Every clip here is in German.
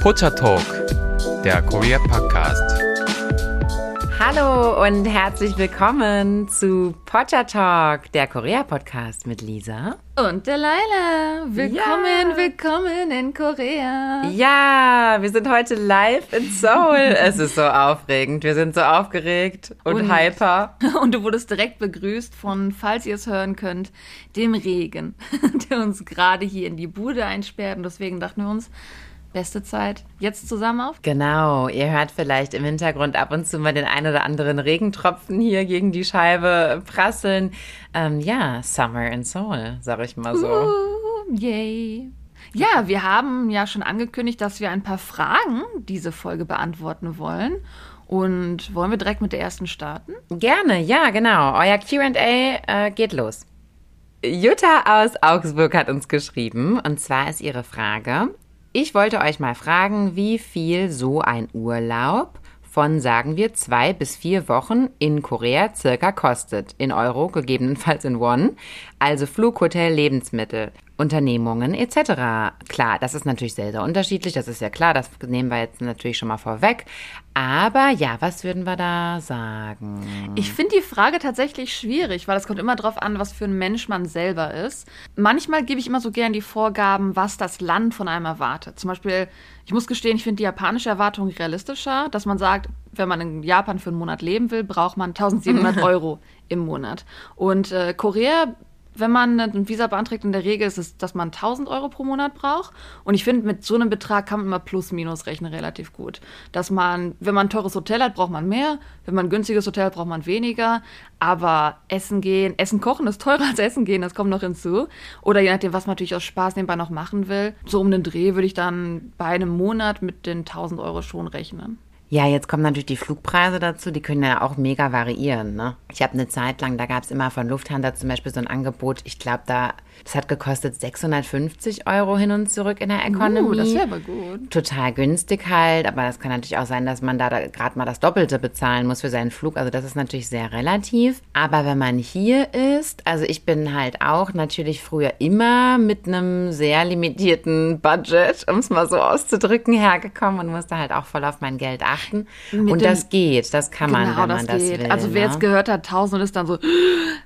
Pocha Talk, der Korea Podcast. Hallo und herzlich willkommen zu Pocha Talk, der Korea Podcast mit Lisa und Delilah. Willkommen, ja. willkommen in Korea. Ja, wir sind heute live in Seoul. es ist so aufregend. Wir sind so aufgeregt und, und hyper. Und du wurdest direkt begrüßt von, falls ihr es hören könnt, dem Regen, der uns gerade hier in die Bude einsperrt. Und deswegen dachten wir uns, beste Zeit jetzt zusammen auf? Genau, ihr hört vielleicht im Hintergrund ab und zu mal den ein oder anderen Regentropfen hier gegen die Scheibe prasseln. Ähm, ja, Summer in Seoul, sag ich mal so. Uh, yay. Ja, wir haben ja schon angekündigt, dass wir ein paar Fragen diese Folge beantworten wollen. Und wollen wir direkt mit der ersten starten? Gerne, ja, genau. Euer QA äh, geht los. Jutta aus Augsburg hat uns geschrieben, und zwar ist ihre Frage, ich wollte euch mal fragen, wie viel so ein Urlaub von, sagen wir, zwei bis vier Wochen in Korea circa kostet. In Euro, gegebenenfalls in Won. Also Flug, Hotel, Lebensmittel. Unternehmungen etc. Klar, das ist natürlich sehr, sehr unterschiedlich, das ist ja klar, das nehmen wir jetzt natürlich schon mal vorweg. Aber ja, was würden wir da sagen? Ich finde die Frage tatsächlich schwierig, weil es kommt immer darauf an, was für ein Mensch man selber ist. Manchmal gebe ich immer so gern die Vorgaben, was das Land von einem erwartet. Zum Beispiel, ich muss gestehen, ich finde die japanische Erwartung realistischer, dass man sagt, wenn man in Japan für einen Monat leben will, braucht man 1700 Euro im Monat. Und äh, Korea wenn man ein Visa beantragt, in der Regel ist es, dass man 1000 Euro pro Monat braucht. Und ich finde, mit so einem Betrag kann man immer plus minus rechnen relativ gut. Dass man, wenn man ein teures Hotel hat, braucht man mehr. Wenn man ein günstiges Hotel hat, braucht man weniger. Aber Essen gehen, Essen kochen ist teurer als Essen gehen, das kommt noch hinzu. Oder je nachdem, was man natürlich aus Spaß nebenbei noch machen will. So um den Dreh würde ich dann bei einem Monat mit den 1000 Euro schon rechnen. Ja, jetzt kommen natürlich die Flugpreise dazu, die können ja auch mega variieren. Ne? Ich habe eine Zeit lang, da gab es immer von Lufthansa zum Beispiel so ein Angebot, ich glaube, da das hat gekostet 650 Euro hin und zurück in der Economy. Uh, das wäre aber gut. Total günstig halt, aber das kann natürlich auch sein, dass man da, da gerade mal das Doppelte bezahlen muss für seinen Flug. Also das ist natürlich sehr relativ. Aber wenn man hier ist, also ich bin halt auch natürlich früher immer mit einem sehr limitierten Budget, um es mal so auszudrücken, hergekommen und musste halt auch voll auf mein Geld achten. Mit und das geht, das kann man, genau, wenn man das, das will. Also wer ne? jetzt gehört hat, 1000 ist dann so.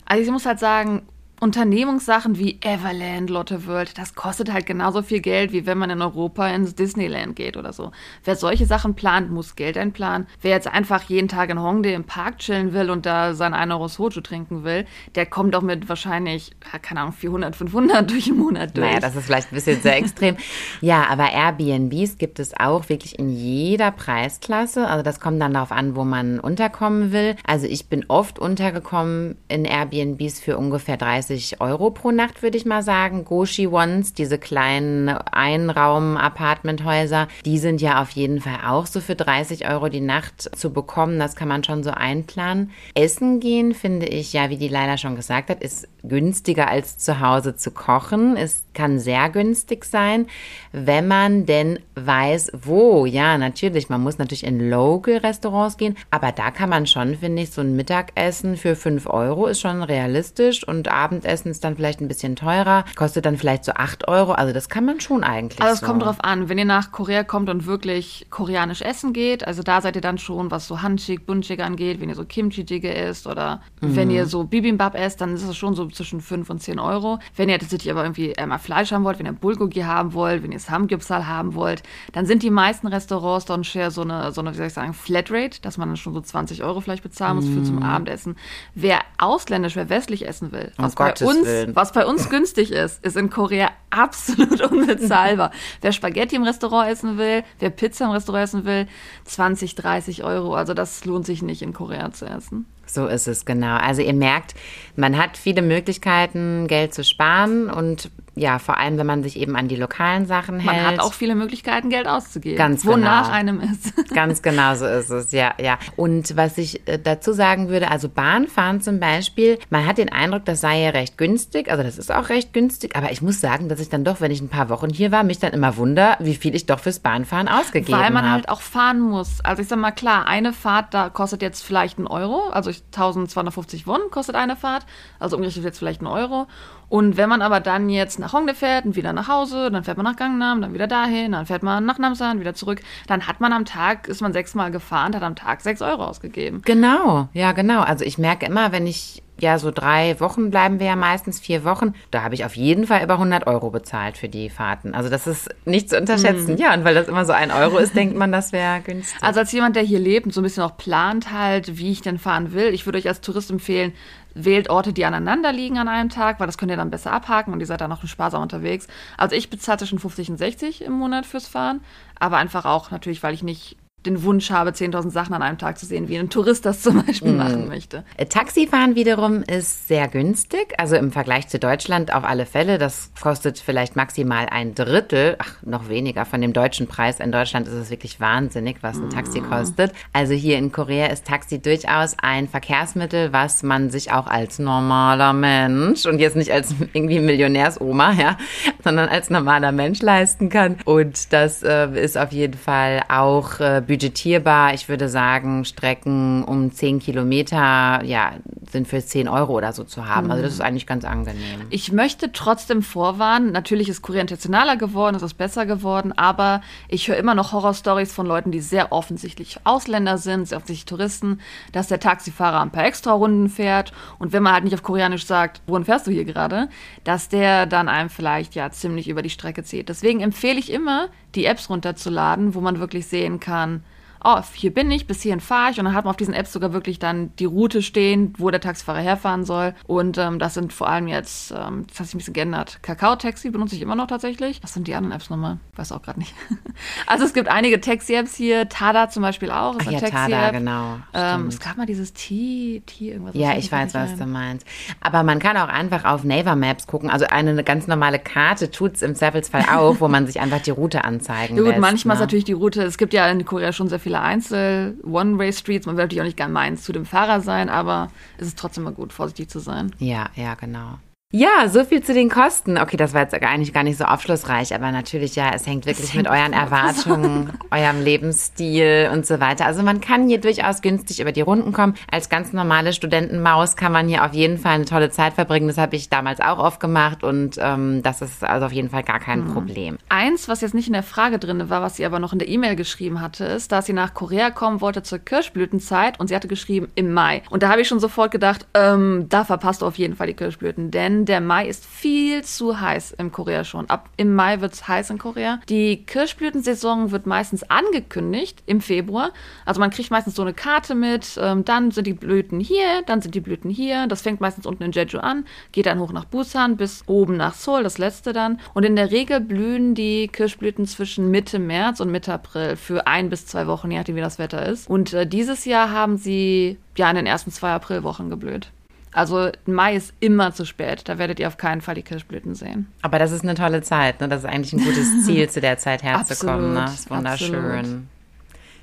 Also ich muss halt sagen, Unternehmungssachen wie Everland, Lotte World, das kostet halt genauso viel Geld, wie wenn man in Europa ins Disneyland geht oder so. Wer solche Sachen plant, muss Geld einplanen. Wer jetzt einfach jeden Tag in Hongdae im Park chillen will und da sein 1 Euro Soju trinken will, der kommt doch mit wahrscheinlich, keine Ahnung, 400, 500 durch den Monat durch. Naja, das ist vielleicht ein bisschen sehr extrem. ja, aber Airbnbs gibt es auch wirklich in jeder Preisklasse. Also das kommt dann darauf an, wo man unterkommen will. Also ich bin oft untergekommen in Airbnbs für ungefähr 30 30 Euro pro Nacht, würde ich mal sagen. Goshi Ones, diese kleinen Einraum-Apartmenthäuser, die sind ja auf jeden Fall auch so für 30 Euro die Nacht zu bekommen. Das kann man schon so einplanen. Essen gehen, finde ich, ja, wie die Leila schon gesagt hat, ist günstiger als zu Hause zu kochen. Es kann sehr günstig sein, wenn man denn weiß, wo. Ja, natürlich, man muss natürlich in Local-Restaurants gehen, aber da kann man schon, finde ich, so ein Mittagessen für 5 Euro ist schon realistisch und Abendessen ist dann vielleicht ein bisschen teurer, kostet dann vielleicht so 8 Euro. Also das kann man schon eigentlich. Also es so. kommt drauf an, wenn ihr nach Korea kommt und wirklich koreanisch essen geht, also da seid ihr dann schon, was so Hanchik, Bunchik angeht, wenn ihr so Kimchi-Jjigae isst oder mhm. wenn ihr so Bibimbap esst, dann ist es schon so zwischen 5 und 10 Euro. Wenn ihr tatsächlich aber irgendwie einmal Fleisch haben wollt, wenn ihr Bulgogi haben wollt, wenn ihr Samgyeopsal haben wollt, dann sind die meisten Restaurants dann share so eine, so eine, wie soll ich sagen, Flatrate, dass man dann schon so 20 Euro vielleicht bezahlen muss mm. für zum Abendessen. Wer ausländisch, wer westlich essen will, was, bei uns, was bei uns günstig ist, ist in Korea absolut unbezahlbar. wer Spaghetti im Restaurant essen will, wer Pizza im Restaurant essen will, 20, 30 Euro. Also das lohnt sich nicht in Korea zu essen. So ist es genau. Also ihr merkt, man hat viele Möglichkeiten, Geld zu sparen und ja, vor allem, wenn man sich eben an die lokalen Sachen hält. Man hat auch viele Möglichkeiten, Geld auszugeben. Ganz wonach genau. einem ist. Ganz genau so ist es, ja, ja. Und was ich äh, dazu sagen würde, also Bahnfahren zum Beispiel, man hat den Eindruck, das sei ja recht günstig, also das ist auch recht günstig, aber ich muss sagen, dass ich dann doch, wenn ich ein paar Wochen hier war, mich dann immer wunder, wie viel ich doch fürs Bahnfahren ausgegeben habe. Weil man hab. halt auch fahren muss. Also ich sag mal, klar, eine Fahrt, da kostet jetzt vielleicht ein Euro, also 1250 Won kostet eine Fahrt, also umgerechnet jetzt vielleicht ein Euro. Und wenn man aber dann jetzt nach Hongdae fährt und wieder nach Hause, dann fährt man nach Gangnam, dann wieder dahin, dann fährt man nach Namsan, wieder zurück. Dann hat man am Tag, ist man sechsmal gefahren, hat am Tag sechs Euro ausgegeben. Genau, ja, genau. Also ich merke immer, wenn ich ja, so drei Wochen bleiben wir ja meistens, vier Wochen. Da habe ich auf jeden Fall über 100 Euro bezahlt für die Fahrten. Also das ist nicht zu unterschätzen. Mm. Ja, und weil das immer so ein Euro ist, denkt man, das wäre günstig. Also als jemand, der hier lebt und so ein bisschen auch plant halt, wie ich denn fahren will, ich würde euch als Tourist empfehlen, wählt Orte, die aneinander liegen an einem Tag, weil das könnt ihr dann besser abhaken und ihr seid dann noch sparsam unterwegs. Also ich bezahle zwischen 50 und 60 im Monat fürs Fahren, aber einfach auch natürlich, weil ich nicht den Wunsch habe, 10.000 Sachen an einem Tag zu sehen, wie ein Tourist das zum Beispiel mm. machen möchte. Äh, Taxifahren wiederum ist sehr günstig, also im Vergleich zu Deutschland auf alle Fälle. Das kostet vielleicht maximal ein Drittel, ach, noch weniger von dem deutschen Preis. In Deutschland ist es wirklich wahnsinnig, was ein Taxi mm. kostet. Also hier in Korea ist Taxi durchaus ein Verkehrsmittel, was man sich auch als normaler Mensch und jetzt nicht als irgendwie Millionärsoma, ja, sondern als normaler Mensch leisten kann. Und das äh, ist auf jeden Fall auch äh, budgetierbar. Ich würde sagen, Strecken um 10 Kilometer, ja, sind für 10 Euro oder so zu haben. Also das ist eigentlich ganz angenehm. Ich möchte trotzdem vorwarnen, natürlich ist Korea internationaler geworden, es ist besser geworden, aber ich höre immer noch Horrorstories von Leuten, die sehr offensichtlich Ausländer sind, sehr offensichtlich Touristen, dass der Taxifahrer ein paar extra Runden fährt und wenn man halt nicht auf Koreanisch sagt, wohin fährst du hier gerade, dass der dann einem vielleicht ja ziemlich über die Strecke zieht. Deswegen empfehle ich immer, die Apps runterzuladen, wo man wirklich sehen kann, oh, hier bin ich, bis hierhin fahre ich. Und dann hat man auf diesen Apps sogar wirklich dann die Route stehen, wo der Taxifahrer herfahren soll. Und ähm, das sind vor allem jetzt, ähm, das hat sich ein bisschen geändert. Kakao-Taxi benutze ich immer noch tatsächlich. Was sind die anderen Apps nochmal? Weiß auch gerade nicht. also es gibt einige Taxi-Apps hier. Tada zum Beispiel auch. Ach, ja, Tada, genau. Ähm, es gab mal dieses T, T irgendwas. Ja, ich weiß, was du meinst. Aber man kann auch einfach auf Naver Maps gucken. Also eine ganz normale Karte tut es im Zweifelsfall auch, wo man sich einfach die Route anzeigen ja, gut, lässt. manchmal ne? ist natürlich die Route, es gibt ja in Korea schon sehr viele viele Einzel One-Way-Streets. Man will natürlich auch nicht gar meins zu dem Fahrer sein, aber es ist trotzdem mal gut, vorsichtig zu sein. Ja, ja, genau. Ja, so viel zu den Kosten. Okay, das war jetzt eigentlich gar nicht so aufschlussreich, aber natürlich, ja, es hängt wirklich es hängt mit euren Erwartungen, eurem Lebensstil und so weiter. Also man kann hier durchaus günstig über die Runden kommen. Als ganz normale Studentenmaus kann man hier auf jeden Fall eine tolle Zeit verbringen. Das habe ich damals auch oft gemacht und ähm, das ist also auf jeden Fall gar kein mhm. Problem. Eins, was jetzt nicht in der Frage drin war, was sie aber noch in der E-Mail geschrieben hatte, ist, dass sie nach Korea kommen wollte zur Kirschblütenzeit und sie hatte geschrieben im Mai. Und da habe ich schon sofort gedacht, ähm, da verpasst du auf jeden Fall die Kirschblüten, denn der Mai ist viel zu heiß in Korea schon. Ab im Mai wird es heiß in Korea. Die Kirschblütensaison wird meistens angekündigt im Februar. Also man kriegt meistens so eine Karte mit, ähm, dann sind die Blüten hier, dann sind die Blüten hier. Das fängt meistens unten in Jeju an, geht dann hoch nach Busan bis oben nach Seoul, das letzte dann. Und in der Regel blühen die Kirschblüten zwischen Mitte März und Mitte April für ein bis zwei Wochen, je nachdem wie das Wetter ist. Und äh, dieses Jahr haben sie ja in den ersten zwei Aprilwochen geblüht. Also Mai ist immer zu spät. Da werdet ihr auf keinen Fall die Kirschblüten sehen. Aber das ist eine tolle Zeit. Ne? Das ist eigentlich ein gutes Ziel, zu der Zeit herzukommen. Ne? Das ist wunderschön. Absolut.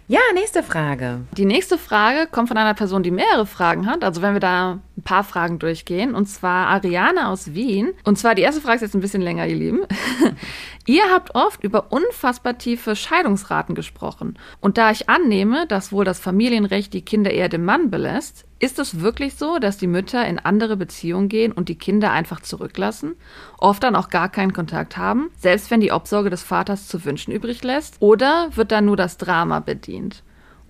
Ja, nächste Frage. Die nächste Frage kommt von einer Person, die mehrere Fragen hat. Also wenn wir da ein paar Fragen durchgehen. Und zwar Ariane aus Wien. Und zwar die erste Frage ist jetzt ein bisschen länger, ihr Lieben. Ihr habt oft über unfassbar tiefe Scheidungsraten gesprochen. Und da ich annehme, dass wohl das Familienrecht die Kinder eher dem Mann belässt, ist es wirklich so, dass die Mütter in andere Beziehungen gehen und die Kinder einfach zurücklassen, oft dann auch gar keinen Kontakt haben, selbst wenn die Obsorge des Vaters zu wünschen übrig lässt? Oder wird dann nur das Drama bedient?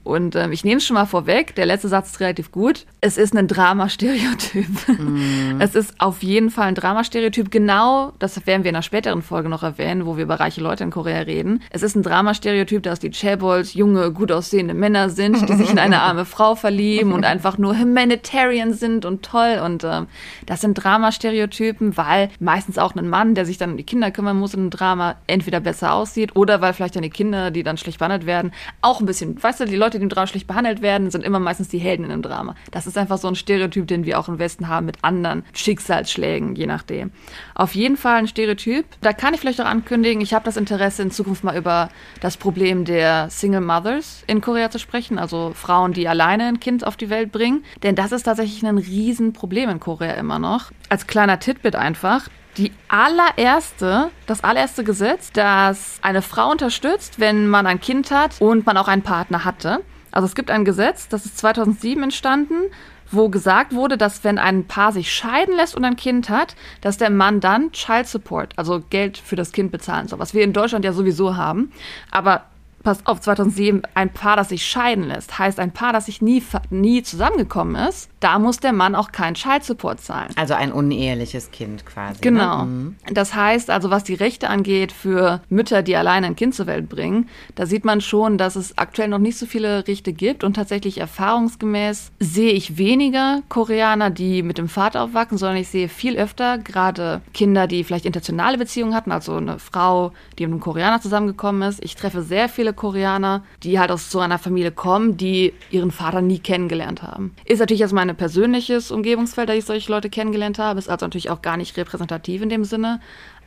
Und ähm, ich nehme es schon mal vorweg, der letzte Satz ist relativ gut. Es ist ein Dramastereotyp. Mm. Es ist auf jeden Fall ein Dramastereotyp. Genau, das werden wir in einer späteren Folge noch erwähnen, wo wir über reiche Leute in Korea reden. Es ist ein Dramastereotyp, dass die Chaebols junge, gut aussehende Männer sind, die sich in eine arme Frau verlieben und einfach nur humanitarian sind und toll. Und ähm, das sind Dramastereotypen, weil meistens auch ein Mann, der sich dann um die Kinder kümmern muss in einem Drama, entweder besser aussieht oder weil vielleicht dann die Kinder, die dann schlecht behandelt werden, auch ein bisschen, weißt du, die Leute Leute, die im Drama schlecht behandelt werden, sind immer meistens die Helden in einem Drama. Das ist einfach so ein Stereotyp, den wir auch im Westen haben mit anderen Schicksalsschlägen, je nachdem. Auf jeden Fall ein Stereotyp. Da kann ich vielleicht auch ankündigen, ich habe das Interesse, in Zukunft mal über das Problem der Single Mothers in Korea zu sprechen, also Frauen, die alleine ein Kind auf die Welt bringen. Denn das ist tatsächlich ein Riesenproblem in Korea immer noch. Als kleiner Titbit einfach, die allererste, das allererste Gesetz, das eine Frau unterstützt, wenn man ein Kind hat und man auch einen Partner hatte. Also es gibt ein Gesetz, das ist 2007 entstanden wo gesagt wurde, dass wenn ein Paar sich scheiden lässt und ein Kind hat, dass der Mann dann Child Support, also Geld für das Kind bezahlen soll, was wir in Deutschland ja sowieso haben. Aber pass auf, 2007, ein Paar, das sich scheiden lässt, heißt ein Paar, das sich nie, nie zusammengekommen ist, da muss der Mann auch keinen Child Support zahlen. Also ein uneheliches Kind quasi. ne? Genau. Mhm. Das heißt also, was die Rechte angeht für Mütter, die alleine ein Kind zur Welt bringen, da sieht man schon, dass es aktuell noch nicht so viele Rechte gibt und tatsächlich erfahrungsgemäß sehe ich weniger Koreaner, die mit dem Vater aufwachsen, sondern ich sehe viel öfter gerade Kinder, die vielleicht internationale Beziehungen hatten, also eine Frau, die mit einem Koreaner zusammengekommen ist. Ich treffe sehr viele Koreaner, die halt aus so einer Familie kommen, die ihren Vater nie kennengelernt haben. Ist natürlich jetzt mein persönliches Umgebungsfeld, da ich solche Leute kennengelernt habe, ist also natürlich auch gar nicht repräsentativ in dem Sinne.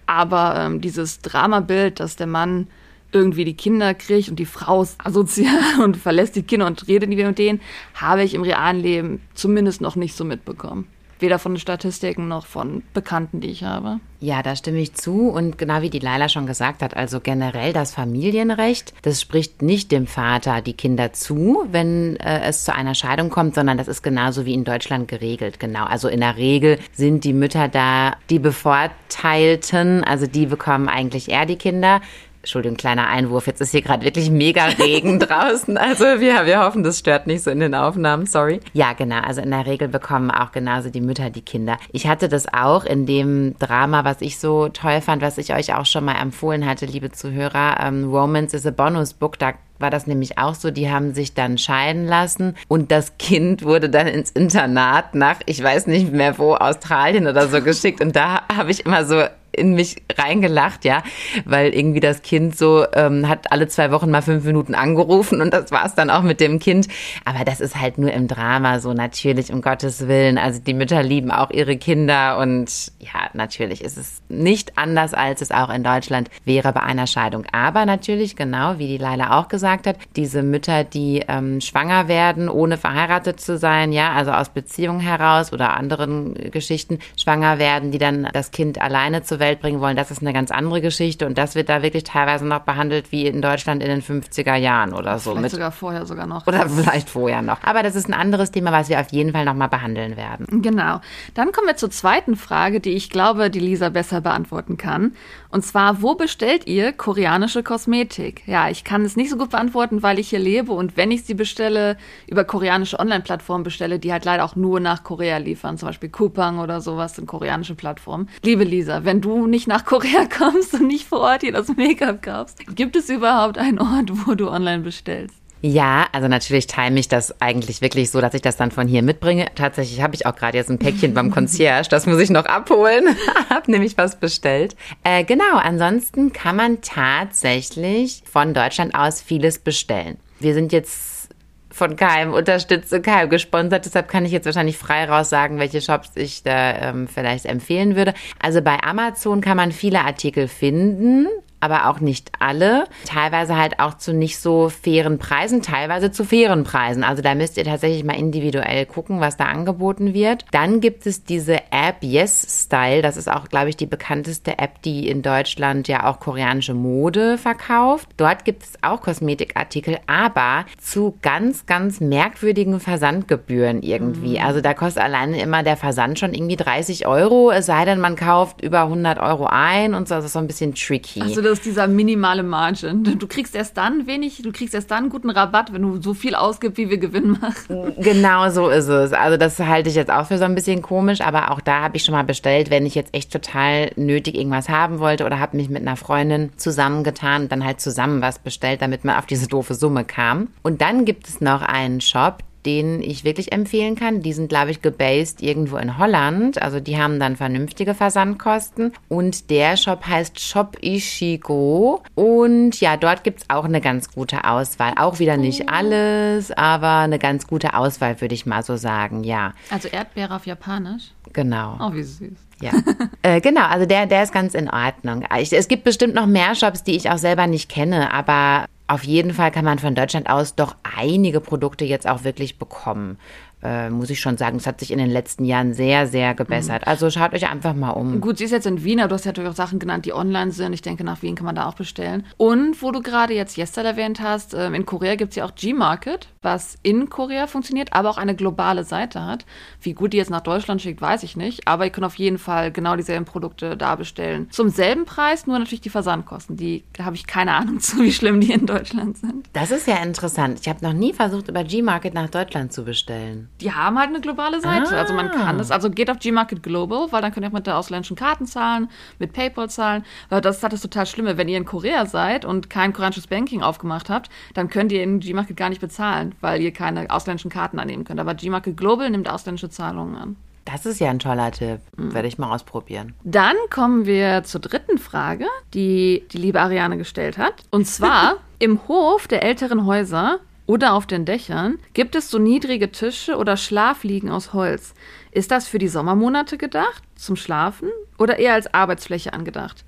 Aber ähm, dieses Dramabild, dass der Mann irgendwie die Kinder kriegt und die Frau ist asozial und verlässt die Kinder und redet nie wieder mit denen, habe ich im realen Leben zumindest noch nicht so mitbekommen. Weder von Statistiken noch von Bekannten, die ich habe. Ja, da stimme ich zu. Und genau wie die Laila schon gesagt hat, also generell das Familienrecht, das spricht nicht dem Vater die Kinder zu, wenn äh, es zu einer Scheidung kommt, sondern das ist genauso wie in Deutschland geregelt. Genau. Also in der Regel sind die Mütter da die Bevorteilten, also die bekommen eigentlich eher die Kinder. Entschuldigung, kleiner Einwurf. Jetzt ist hier gerade wirklich mega Regen draußen. Also wir, wir hoffen, das stört nicht so in den Aufnahmen. Sorry. Ja, genau. Also in der Regel bekommen auch genauso die Mütter die Kinder. Ich hatte das auch in dem Drama, was ich so toll fand, was ich euch auch schon mal empfohlen hatte, liebe Zuhörer. Ähm, Romance is a Bonus Book. Da war das nämlich auch so, die haben sich dann scheiden lassen und das Kind wurde dann ins Internat nach, ich weiß nicht mehr wo, Australien oder so geschickt und da habe ich immer so in mich reingelacht, ja, weil irgendwie das Kind so ähm, hat alle zwei Wochen mal fünf Minuten angerufen und das war es dann auch mit dem Kind. Aber das ist halt nur im Drama so natürlich, um Gottes Willen. Also die Mütter lieben auch ihre Kinder und ja, natürlich ist es nicht anders, als es auch in Deutschland wäre bei einer Scheidung. Aber natürlich, genau wie die Leila auch gesagt hat, diese Mütter, die ähm, schwanger werden, ohne verheiratet zu sein, ja, also aus Beziehungen heraus oder anderen Geschichten schwanger werden, die dann das Kind alleine zur Welt bringen wollen, das ist eine ganz andere Geschichte und das wird da wirklich teilweise noch behandelt wie in Deutschland in den 50er Jahren oder so. Vielleicht mit, sogar vorher sogar noch. oder vielleicht vorher noch. Aber das ist ein anderes Thema, was wir auf jeden Fall nochmal behandeln werden. Genau. Dann kommen wir zur zweiten Frage, die ich glaube, die Lisa besser beantworten kann. Und zwar, wo bestellt ihr koreanische Kosmetik? Ja, ich kann es nicht so gut beantworten, weil ich hier lebe und wenn ich sie bestelle, über koreanische Online-Plattformen bestelle, die halt leider auch nur nach Korea liefern, zum Beispiel Coupang oder sowas sind koreanische Plattformen. Liebe Lisa, wenn du nicht nach Korea kommst und nicht vor Ort hier das Make-up kaufst, gibt es überhaupt einen Ort, wo du online bestellst? Ja, also natürlich time ich das eigentlich wirklich so, dass ich das dann von hier mitbringe. Tatsächlich habe ich auch gerade jetzt ein Päckchen beim Concierge, das muss ich noch abholen. hab nämlich was bestellt. Äh, genau, ansonsten kann man tatsächlich von Deutschland aus vieles bestellen. Wir sind jetzt von keinem unterstütze, keinem gesponsert. Deshalb kann ich jetzt wahrscheinlich frei raus sagen, welche Shops ich da ähm, vielleicht empfehlen würde. Also bei Amazon kann man viele Artikel finden aber auch nicht alle. Teilweise halt auch zu nicht so fairen Preisen, teilweise zu fairen Preisen. Also da müsst ihr tatsächlich mal individuell gucken, was da angeboten wird. Dann gibt es diese App Yes Style. Das ist auch, glaube ich, die bekannteste App, die in Deutschland ja auch koreanische Mode verkauft. Dort gibt es auch Kosmetikartikel, aber zu ganz, ganz merkwürdigen Versandgebühren irgendwie. Also da kostet alleine immer der Versand schon irgendwie 30 Euro, es sei denn, man kauft über 100 Euro ein und so. Das ist so ein bisschen tricky. Also ist dieser minimale Margin. Du kriegst erst dann wenig, du kriegst erst dann guten Rabatt, wenn du so viel ausgibst, wie wir Gewinn machen. Genau so ist es. Also das halte ich jetzt auch für so ein bisschen komisch, aber auch da habe ich schon mal bestellt, wenn ich jetzt echt total nötig irgendwas haben wollte oder habe mich mit einer Freundin zusammengetan und dann halt zusammen was bestellt, damit man auf diese doofe Summe kam. Und dann gibt es noch einen Shop, den ich wirklich empfehlen kann. Die sind, glaube ich, gebased irgendwo in Holland. Also die haben dann vernünftige Versandkosten. Und der Shop heißt Shop Ishigo. Und ja, dort gibt's auch eine ganz gute Auswahl. Auch wieder nicht alles, aber eine ganz gute Auswahl, würde ich mal so sagen, ja. Also Erdbeere auf Japanisch. Genau. Oh, wie süß. Ja, äh, genau, also der, der ist ganz in Ordnung. Ich, es gibt bestimmt noch mehr Shops, die ich auch selber nicht kenne, aber auf jeden Fall kann man von Deutschland aus doch einige Produkte jetzt auch wirklich bekommen. Äh, muss ich schon sagen, es hat sich in den letzten Jahren sehr, sehr gebessert. Mhm. Also schaut euch einfach mal um. Gut, sie ist jetzt in Wien, aber du hast ja natürlich auch Sachen genannt, die online sind. Ich denke, nach Wien kann man da auch bestellen. Und wo du gerade jetzt Yestel erwähnt hast, ähm, in Korea gibt es ja auch G-Market, was in Korea funktioniert, aber auch eine globale Seite hat. Wie gut die jetzt nach Deutschland schickt, weiß ich nicht. Aber ihr könnt auf jeden Fall genau dieselben Produkte da bestellen. Zum selben Preis, nur natürlich die Versandkosten. Die habe ich keine Ahnung zu, wie schlimm die in Deutschland sind. Das ist ja interessant. Ich habe noch nie versucht, über G-Market nach Deutschland zu bestellen. Die haben halt eine globale Seite. Ah. Also man kann das, also geht auf Gmarket Global, weil dann könnt ihr auch mit der ausländischen Karten zahlen, mit PayPal zahlen. Weil das ist das total Schlimme. Wenn ihr in Korea seid und kein koreanisches Banking aufgemacht habt, dann könnt ihr in Gmarket gar nicht bezahlen, weil ihr keine ausländischen Karten annehmen könnt. Aber Gmarket Global nimmt ausländische Zahlungen an. Das ist ja ein toller Tipp. Mhm. Werde ich mal ausprobieren. Dann kommen wir zur dritten Frage, die die liebe Ariane gestellt hat. Und zwar im Hof der älteren Häuser oder auf den Dächern gibt es so niedrige Tische oder Schlafliegen aus Holz. Ist das für die Sommermonate gedacht, zum Schlafen oder eher als Arbeitsfläche angedacht?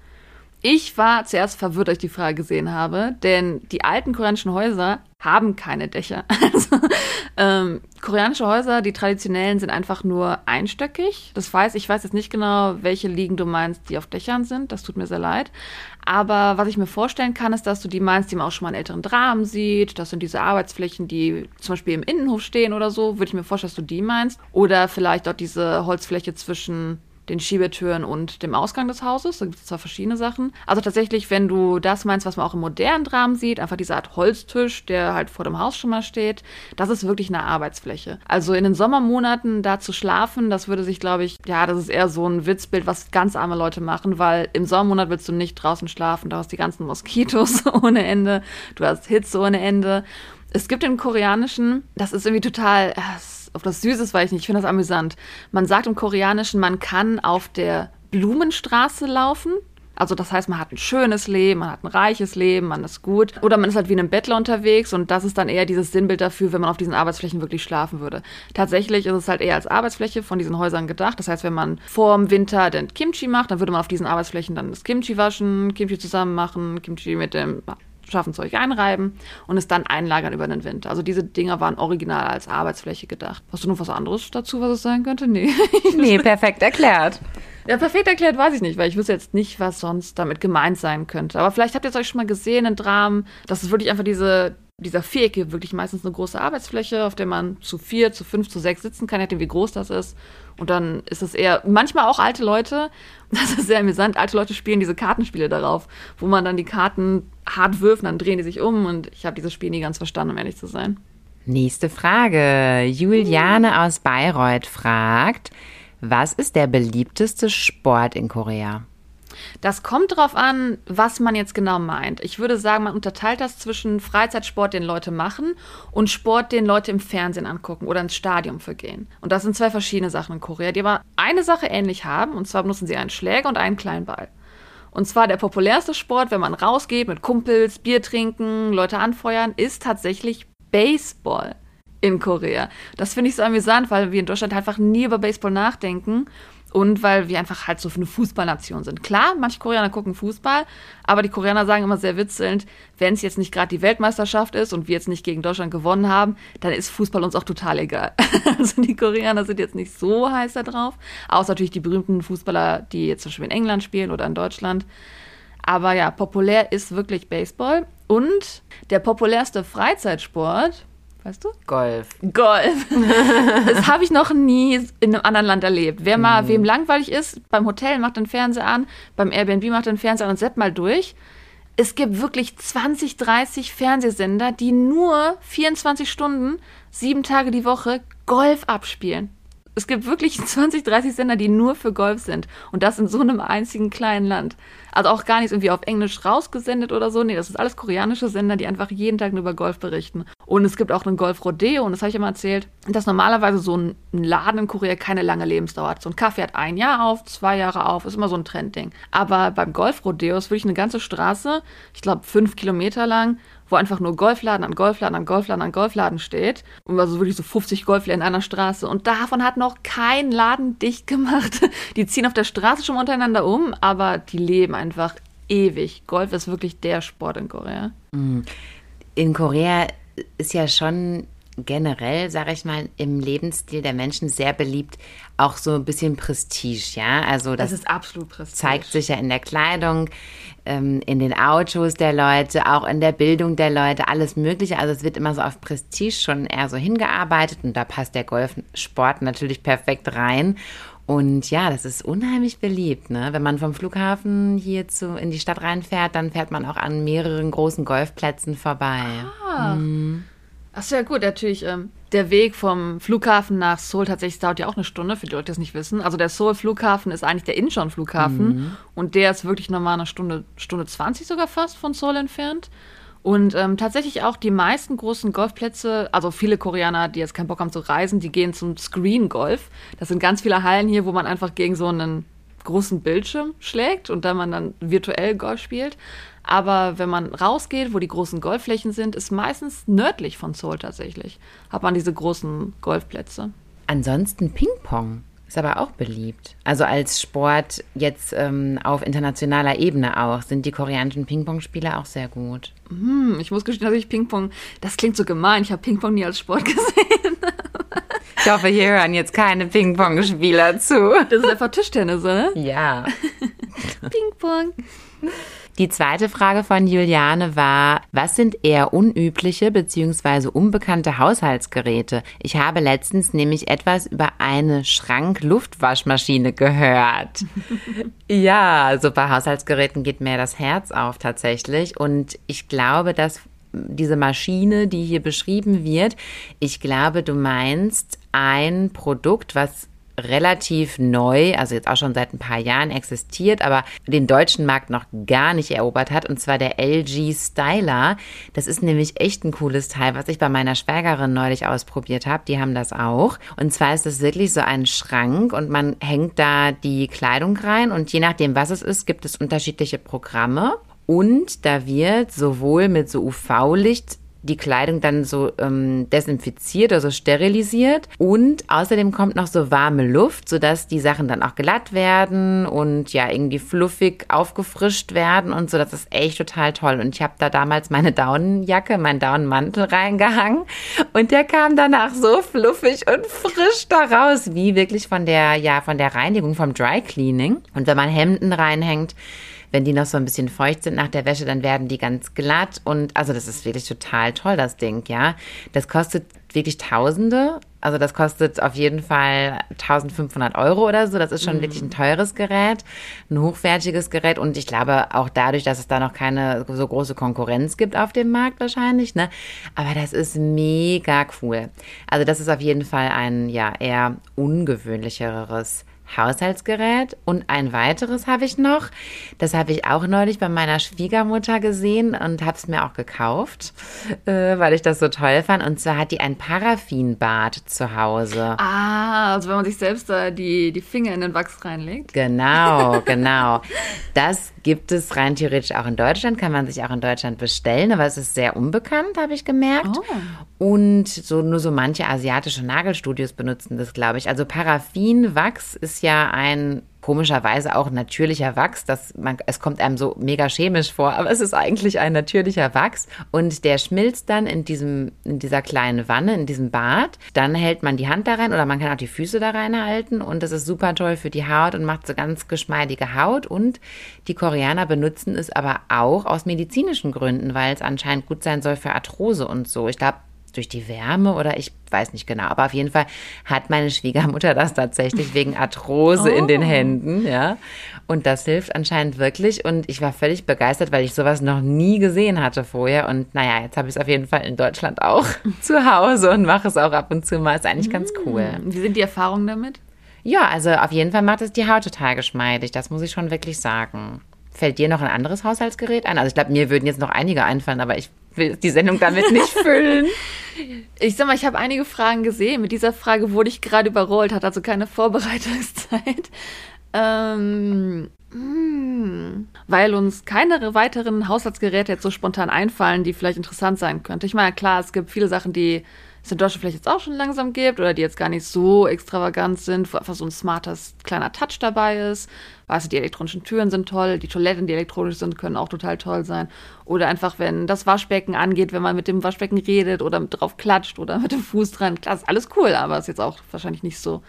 Ich war zuerst verwirrt, als ich die Frage gesehen habe, denn die alten koreanischen Häuser haben keine Dächer. Also, ähm, koreanische Häuser, die traditionellen, sind einfach nur einstöckig. Das heißt, ich weiß jetzt nicht genau, welche Liegen du meinst, die auf Dächern sind. Das tut mir sehr leid. Aber was ich mir vorstellen kann, ist, dass du die meinst, die man auch schon mal in älteren Dramen sieht. Das sind diese Arbeitsflächen, die zum Beispiel im Innenhof stehen oder so. Würde ich mir vorstellen, dass du die meinst. Oder vielleicht auch diese Holzfläche zwischen den Schiebetüren und dem Ausgang des Hauses. Da gibt es zwar verschiedene Sachen. Also tatsächlich, wenn du das meinst, was man auch im modernen Dramen sieht, einfach diese Art Holztisch, der halt vor dem Haus schon mal steht, das ist wirklich eine Arbeitsfläche. Also in den Sommermonaten da zu schlafen, das würde sich, glaube ich, ja, das ist eher so ein Witzbild, was ganz arme Leute machen, weil im Sommermonat willst du nicht draußen schlafen, da hast die ganzen Moskitos ohne Ende, du hast Hitze ohne Ende. Es gibt im Koreanischen, das ist irgendwie total, auf das Süßes weiß ich nicht, ich finde das amüsant. Man sagt im Koreanischen, man kann auf der Blumenstraße laufen. Also das heißt, man hat ein schönes Leben, man hat ein reiches Leben, man ist gut. Oder man ist halt wie ein Bettler unterwegs und das ist dann eher dieses Sinnbild dafür, wenn man auf diesen Arbeitsflächen wirklich schlafen würde. Tatsächlich ist es halt eher als Arbeitsfläche von diesen Häusern gedacht. Das heißt, wenn man vor dem Winter den Kimchi macht, dann würde man auf diesen Arbeitsflächen dann das Kimchi waschen, Kimchi zusammen machen, Kimchi mit dem Schaffenzeug einreiben und es dann einlagern über den Winter. Also diese Dinger waren original als Arbeitsfläche gedacht. Hast du noch was anderes dazu, was es sein könnte? Nee. Nee, perfekt erklärt. Ja, perfekt erklärt weiß ich nicht, weil ich wüsste jetzt nicht, was sonst damit gemeint sein könnte. Aber vielleicht habt ihr es euch schon mal gesehen in Dramen, dass es wirklich einfach diese, dieser Vierecke, wirklich meistens eine große Arbeitsfläche, auf der man zu vier, zu fünf, zu sechs sitzen kann, je nachdem, wie groß das ist. Und dann ist es eher, manchmal auch alte Leute, das ist sehr amüsant, alte Leute spielen diese Kartenspiele darauf, wo man dann die Karten hart wirft, dann drehen die sich um und ich habe dieses Spiel nie ganz verstanden, um ehrlich zu sein. Nächste Frage. Juliane aus Bayreuth fragt, was ist der beliebteste Sport in Korea? Das kommt darauf an, was man jetzt genau meint. Ich würde sagen, man unterteilt das zwischen Freizeitsport, den Leute machen, und Sport, den Leute im Fernsehen angucken oder ins Stadion für gehen. Und das sind zwei verschiedene Sachen in Korea, die aber eine Sache ähnlich haben, und zwar benutzen sie einen Schläger und einen kleinen Ball. Und zwar der populärste Sport, wenn man rausgeht mit Kumpels, Bier trinken, Leute anfeuern, ist tatsächlich Baseball in Korea. Das finde ich so amüsant, weil wir in Deutschland einfach nie über Baseball nachdenken und weil wir einfach halt so eine Fußballnation sind. Klar, manche Koreaner gucken Fußball, aber die Koreaner sagen immer sehr witzelnd, wenn es jetzt nicht gerade die Weltmeisterschaft ist und wir jetzt nicht gegen Deutschland gewonnen haben, dann ist Fußball uns auch total egal. Also die Koreaner sind jetzt nicht so heiß da drauf, außer natürlich die berühmten Fußballer, die jetzt zum Beispiel in England spielen oder in Deutschland. Aber ja, populär ist wirklich Baseball und der populärste Freizeitsport Weißt du? Golf. Golf. das habe ich noch nie in einem anderen Land erlebt. Wer mal, mhm. wem langweilig ist, beim Hotel macht den Fernseher an, beim Airbnb macht den Fernseher an und seppt mal durch. Es gibt wirklich 20, 30 Fernsehsender, die nur 24 Stunden, sieben Tage die Woche Golf abspielen. Es gibt wirklich 20, 30 Sender, die nur für Golf sind. Und das in so einem einzigen kleinen Land. Also auch gar nicht irgendwie auf Englisch rausgesendet oder so. Nee, das ist alles koreanische Sender, die einfach jeden Tag nur über Golf berichten. Und es gibt auch einen Golf-Rodeo, und das habe ich immer erzählt, dass normalerweise so ein Laden in Korea keine lange Lebensdauer hat. So ein Kaffee hat ein Jahr auf, zwei Jahre auf, ist immer so ein Trendding. Aber beim Golf-Rodeo ist wirklich eine ganze Straße, ich glaube fünf Kilometer lang, wo einfach nur Golfladen an Golfladen an Golfladen an Golfladen steht. Und also wirklich so 50 Golfläden in einer Straße. Und davon hat noch kein Laden dicht gemacht. Die ziehen auf der Straße schon untereinander um, aber die leben einfach ewig. Golf ist wirklich der Sport in Korea. In Korea ist ja schon generell, sage ich mal, im Lebensstil der Menschen sehr beliebt, auch so ein bisschen Prestige, ja. Also das, Das ist absolut Prestige. zeigt sich ja in der Kleidung, ähm, in den Autos der Leute, auch in der Bildung der Leute, alles Mögliche. Also es wird immer so auf Prestige schon eher so hingearbeitet und da passt der Golfsport natürlich perfekt rein. Und ja, das ist unheimlich beliebt. Ne? Wenn man vom Flughafen hier zu, in die Stadt reinfährt, dann fährt man auch an mehreren großen Golfplätzen vorbei. Ach so, ja gut, natürlich. Ähm, der Weg vom Flughafen nach Seoul tatsächlich dauert ja auch eine Stunde, für die Leute, die das nicht wissen. Also der Seoul-Flughafen ist eigentlich der Incheon-Flughafen und der ist wirklich nochmal eine Stunde, Stunde 20 sogar fast von Seoul entfernt. Und ähm, tatsächlich auch die meisten großen Golfplätze, also viele Koreaner, die jetzt keinen Bock haben zu reisen, die gehen zum Screen Golf. Das sind ganz viele Hallen hier, wo man einfach gegen so einen großen Bildschirm schlägt und da man dann virtuell Golf spielt. Aber wenn man rausgeht, wo die großen Golfflächen sind, ist meistens nördlich von Seoul tatsächlich. Hat man diese großen Golfplätze. Ansonsten Ping-Pong ist aber auch beliebt. Also als Sport jetzt ähm, auf internationaler Ebene auch sind die koreanischen Ping-Pong-Spieler auch sehr gut. Hm, ich muss gestehen, dass ich Ping-Pong, das klingt so gemein, ich habe Ping-Pong nie als Sport gesehen. Ich hoffe, hier hören jetzt keine Ping-Pong-Spieler zu. Das ist einfach Tischtennis, oder? Ja. Ping-Pong. Die zweite Frage von Juliane war, was sind eher unübliche bzw. unbekannte Haushaltsgeräte? Ich habe letztens nämlich etwas über eine Schrank-Luftwaschmaschine gehört. ja, so bei Haushaltsgeräten geht mir das Herz auf tatsächlich. Und ich glaube, dass diese Maschine, die hier beschrieben wird, ich glaube, du meinst ein Produkt, was relativ neu, also jetzt auch schon seit ein paar Jahren existiert, aber den deutschen Markt noch gar nicht erobert hat, und zwar der LG Styler. Das ist nämlich echt ein cooles Teil, was ich bei meiner Schwägerin neulich ausprobiert habe. Die haben das auch. Und zwar ist das wirklich so ein Schrank und man hängt da die Kleidung rein und je nachdem, was es ist, gibt es unterschiedliche Programme. Und da wird sowohl mit so UV-Licht die Kleidung dann so ähm, desinfiziert, also sterilisiert. Und außerdem kommt noch so warme Luft, sodass die Sachen dann auch glatt werden und ja irgendwie fluffig aufgefrischt werden und so. Das ist echt total toll. Und ich habe da damals meine Daunenjacke, meinen Daunenmantel reingehangen und der kam danach so fluffig und frisch da raus, wie wirklich von der, ja, von der Reinigung, vom Dry Cleaning. Und wenn man Hemden reinhängt, wenn die noch so ein bisschen feucht sind nach der Wäsche, dann werden die ganz glatt. Und also das ist wirklich total toll, das Ding, ja. Das kostet wirklich Tausende. Also das kostet auf jeden Fall 1500 Euro oder so. Das ist schon wirklich ein teures Gerät, ein hochwertiges Gerät. Und ich glaube auch dadurch, dass es da noch keine so große Konkurrenz gibt auf dem Markt wahrscheinlich. Ne? Aber das ist mega cool. Also das ist auf jeden Fall ein ja eher ungewöhnlicheres Haushaltsgerät und ein weiteres habe ich noch. Das habe ich auch neulich bei meiner Schwiegermutter gesehen und habe es mir auch gekauft, äh, weil ich das so toll fand. Und zwar hat die ein Paraffinbad zu Hause. Ah, also wenn man sich selbst da die, die Finger in den Wachs reinlegt. Genau, genau. Das gibt es rein theoretisch auch in Deutschland, kann man sich auch in Deutschland bestellen, aber es ist sehr unbekannt, habe ich gemerkt. Und so nur so manche asiatische Nagelstudios benutzen das, glaube ich. Also Paraffinwachs ist ja ein komischerweise auch natürlicher Wachs. Das man, es kommt einem so mega chemisch vor, aber es ist eigentlich ein natürlicher Wachs. Und der schmilzt dann in, diesem, in dieser kleinen Wanne, in diesem Bad. Dann hält man die Hand da rein oder man kann auch die Füße da reinhalten. Und das ist super toll für die Haut und macht so ganz geschmeidige Haut. Und die Koreaner benutzen es aber auch aus medizinischen Gründen, weil es anscheinend gut sein soll für Arthrose und so. Ich glaube, durch die Wärme oder ich weiß nicht genau. Aber auf jeden Fall hat meine Schwiegermutter das tatsächlich wegen Arthrose in den Händen, ja. Und das hilft anscheinend wirklich. Und ich war völlig begeistert, weil ich sowas noch nie gesehen hatte vorher. Und naja, jetzt habe ich es auf jeden Fall in Deutschland auch zu Hause und mache es auch ab und zu mal. Ist eigentlich ganz cool. Wie sind die Erfahrungen damit? Ja, also auf jeden Fall macht es die Haut total geschmeidig. Das muss ich schon wirklich sagen. Fällt dir noch ein anderes Haushaltsgerät ein? Also ich glaube, mir würden jetzt noch einige einfallen, aber ich will die Sendung damit nicht füllen. Ich sag mal, ich habe einige Fragen gesehen. Mit dieser Frage wurde ich gerade überrollt, hat also keine Vorbereitungszeit. Ähm, hm, weil uns keine weiteren Haushaltsgeräte jetzt so spontan einfallen, die vielleicht interessant sein könnte. Ich meine, klar, es gibt viele Sachen, die es in Deutschland vielleicht jetzt auch schon langsam gibt oder die jetzt gar nicht so extravagant sind, wo einfach so ein smarter kleiner Touch dabei ist. weißt du, die elektronischen Türen sind toll, die Toiletten, die elektronisch sind, können auch total toll sein. Oder einfach, wenn das Waschbecken angeht, wenn man mit dem Waschbecken redet oder mit drauf klatscht oder mit dem Fuß dran. Klar, ist alles cool, aber ist jetzt auch wahrscheinlich nicht so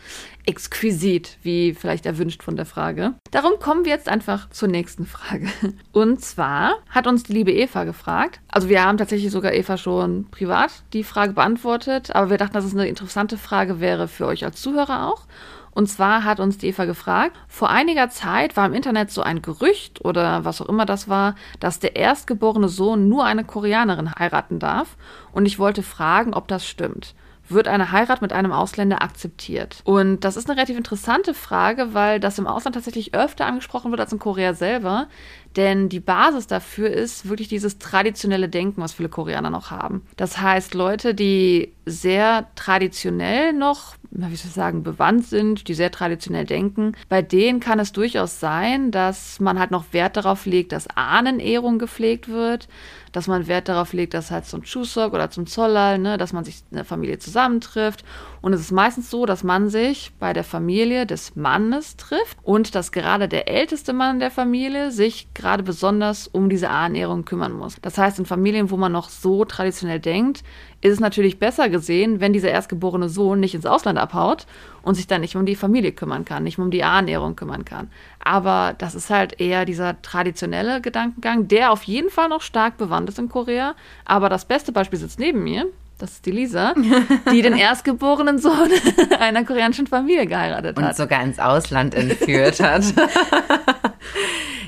exquisit, wie vielleicht erwünscht von der Frage. Darum kommen wir jetzt einfach zur nächsten Frage. Und zwar hat uns die liebe Eva gefragt. Also wir haben tatsächlich sogar Eva schon privat die Frage beantwortet, aber wir dachten, dass es eine interessante Frage wäre für euch als Zuhörer auch. Und zwar hat uns die Eva gefragt, vor einiger Zeit war im Internet so ein Gerücht oder was auch immer das war, dass der erstgeborene Sohn nur eine Koreanerin heiraten darf. Und ich wollte fragen, ob das stimmt wird eine Heirat mit einem Ausländer akzeptiert? Und das ist eine relativ interessante Frage, weil das im Ausland tatsächlich öfter angesprochen wird als in Korea selber. Denn die Basis dafür ist wirklich dieses traditionelle Denken, was viele Koreaner noch haben. Das heißt, Leute, die sehr traditionell noch wie soll ich sagen, bewandt sind, die sehr traditionell denken, bei denen kann es durchaus sein, dass man halt noch Wert darauf legt, dass Ahnenehrung gepflegt wird, dass man Wert darauf legt, dass halt zum Chuseok oder zum Zollal, ne, dass man sich in der Familie zusammentrifft. Und es ist meistens so, dass man sich bei der Familie des Mannes trifft und dass gerade der älteste Mann der Familie sich gerade besonders um diese Ahnenehrung kümmern muss. Das heißt, in Familien, wo man noch so traditionell denkt, ist es natürlich besser gesehen, wenn dieser erstgeborene Sohn nicht ins Ausland abhaut und sich dann nicht um die Familie kümmern kann, nicht um die Annäherung kümmern kann. Aber das ist halt eher dieser traditionelle Gedankengang, der auf jeden Fall noch stark bewandt ist in Korea. Aber das beste Beispiel sitzt neben mir. Das ist die Lisa, die den erstgeborenen Sohn einer koreanischen Familie geheiratet hat. Und sogar ins Ausland entführt hat.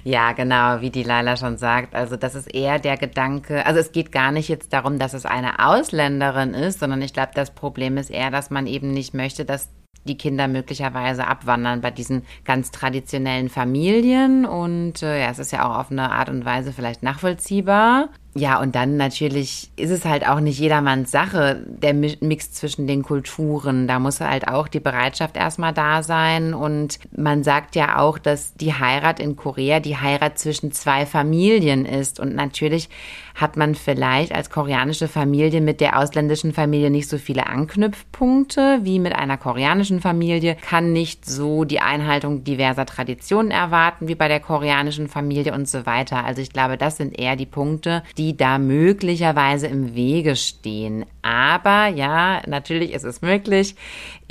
Ja, genau, wie die Laila schon sagt. Also das ist eher der Gedanke, also es geht gar nicht jetzt darum, dass es eine Ausländerin ist, sondern ich glaube, das Problem ist eher, dass man eben nicht möchte, dass die Kinder möglicherweise abwandern bei diesen ganz traditionellen Familien. Und äh, ja, es ist ja auch auf eine Art und Weise vielleicht nachvollziehbar. Ja, und dann natürlich ist es halt auch nicht jedermanns Sache, der Mix zwischen den Kulturen. Da muss halt auch die Bereitschaft erstmal da sein. Und man sagt ja auch, dass die Heirat in Korea die Heirat zwischen zwei Familien ist. Und natürlich hat man vielleicht als koreanische Familie mit der ausländischen Familie nicht so viele Anknüpfpunkte wie mit einer koreanischen Familie, kann nicht so die Einhaltung diverser Traditionen erwarten wie bei der koreanischen Familie und so weiter. Also ich glaube, das sind eher die Punkte, die da möglicherweise im Wege stehen. Aber ja, natürlich ist es möglich.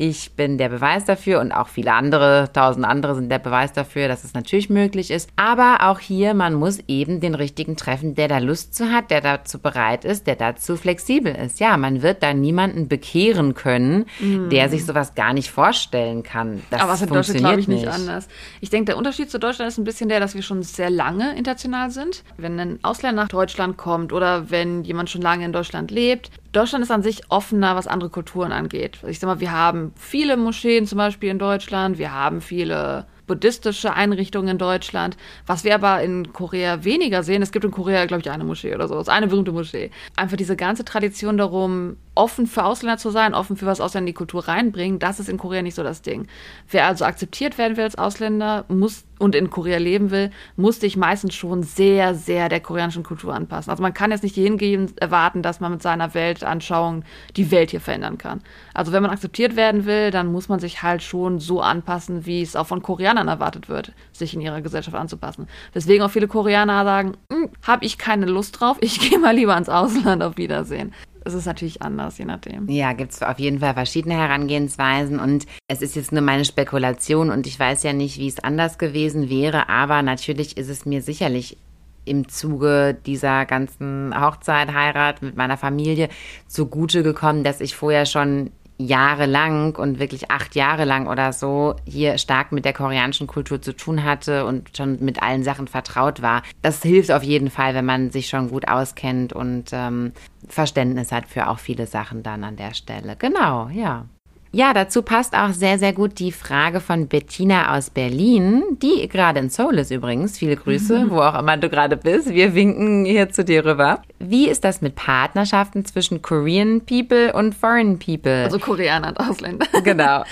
Ich bin der Beweis dafür und auch viele andere, tausend andere sind der Beweis dafür, dass es natürlich möglich ist. Aber auch hier, man muss eben den richtigen treffen, der da Lust zu hat, der dazu bereit ist, der dazu flexibel ist. Ja, man wird da niemanden bekehren können, mm. der sich sowas gar nicht vorstellen kann. Das Aber was in Deutschland glaube ich nicht, nicht anders. Ich denke, der Unterschied zu Deutschland ist ein bisschen der, dass wir schon sehr lange international sind. Wenn ein Ausländer nach Deutschland kommt oder wenn jemand schon lange in Deutschland lebt. Deutschland ist an sich offener, was andere Kulturen angeht. Ich sag mal, wir haben viele Moscheen zum Beispiel in Deutschland, wir haben viele buddhistische Einrichtungen in Deutschland. Was wir aber in Korea weniger sehen, es gibt in Korea, glaube ich, eine Moschee oder so, es ist eine berühmte Moschee. Einfach diese ganze Tradition darum, offen für Ausländer zu sein, offen für was Ausländer in die Kultur reinbringen, das ist in Korea nicht so das Ding. Wer also akzeptiert werden will als Ausländer, muss und in Korea leben will, muss sich meistens schon sehr, sehr der koreanischen Kultur anpassen. Also man kann jetzt nicht hingehen erwarten, dass man mit seiner Weltanschauung die Welt hier verändern kann. Also wenn man akzeptiert werden will, dann muss man sich halt schon so anpassen, wie es auch von Koreanern erwartet wird, sich in ihrer Gesellschaft anzupassen. Deswegen auch viele Koreaner sagen, hm, habe ich keine Lust drauf, ich gehe mal lieber ins Ausland auf Wiedersehen es ist natürlich anders, je nachdem. Ja, gibt es auf jeden Fall verschiedene Herangehensweisen und es ist jetzt nur meine Spekulation und ich weiß ja nicht, wie es anders gewesen wäre, aber natürlich ist es mir sicherlich im Zuge dieser ganzen Hochzeit, Heirat mit meiner Familie zugute gekommen, dass ich vorher schon jahrelang und wirklich acht Jahre lang oder so hier stark mit der koreanischen Kultur zu tun hatte und schon mit allen Sachen vertraut war. Das hilft auf jeden Fall, wenn man sich schon gut auskennt und ähm, Verständnis hat für auch viele Sachen dann an der Stelle. Genau, ja. Ja, dazu passt auch sehr, sehr gut die Frage von Bettina aus Berlin, die gerade in Seoul ist übrigens. Viele Grüße, mhm. wo auch immer du gerade bist. Wir winken hier zu dir rüber. Wie ist das mit Partnerschaften zwischen Korean People und Foreign People? Also Koreaner und Ausländer. Genau.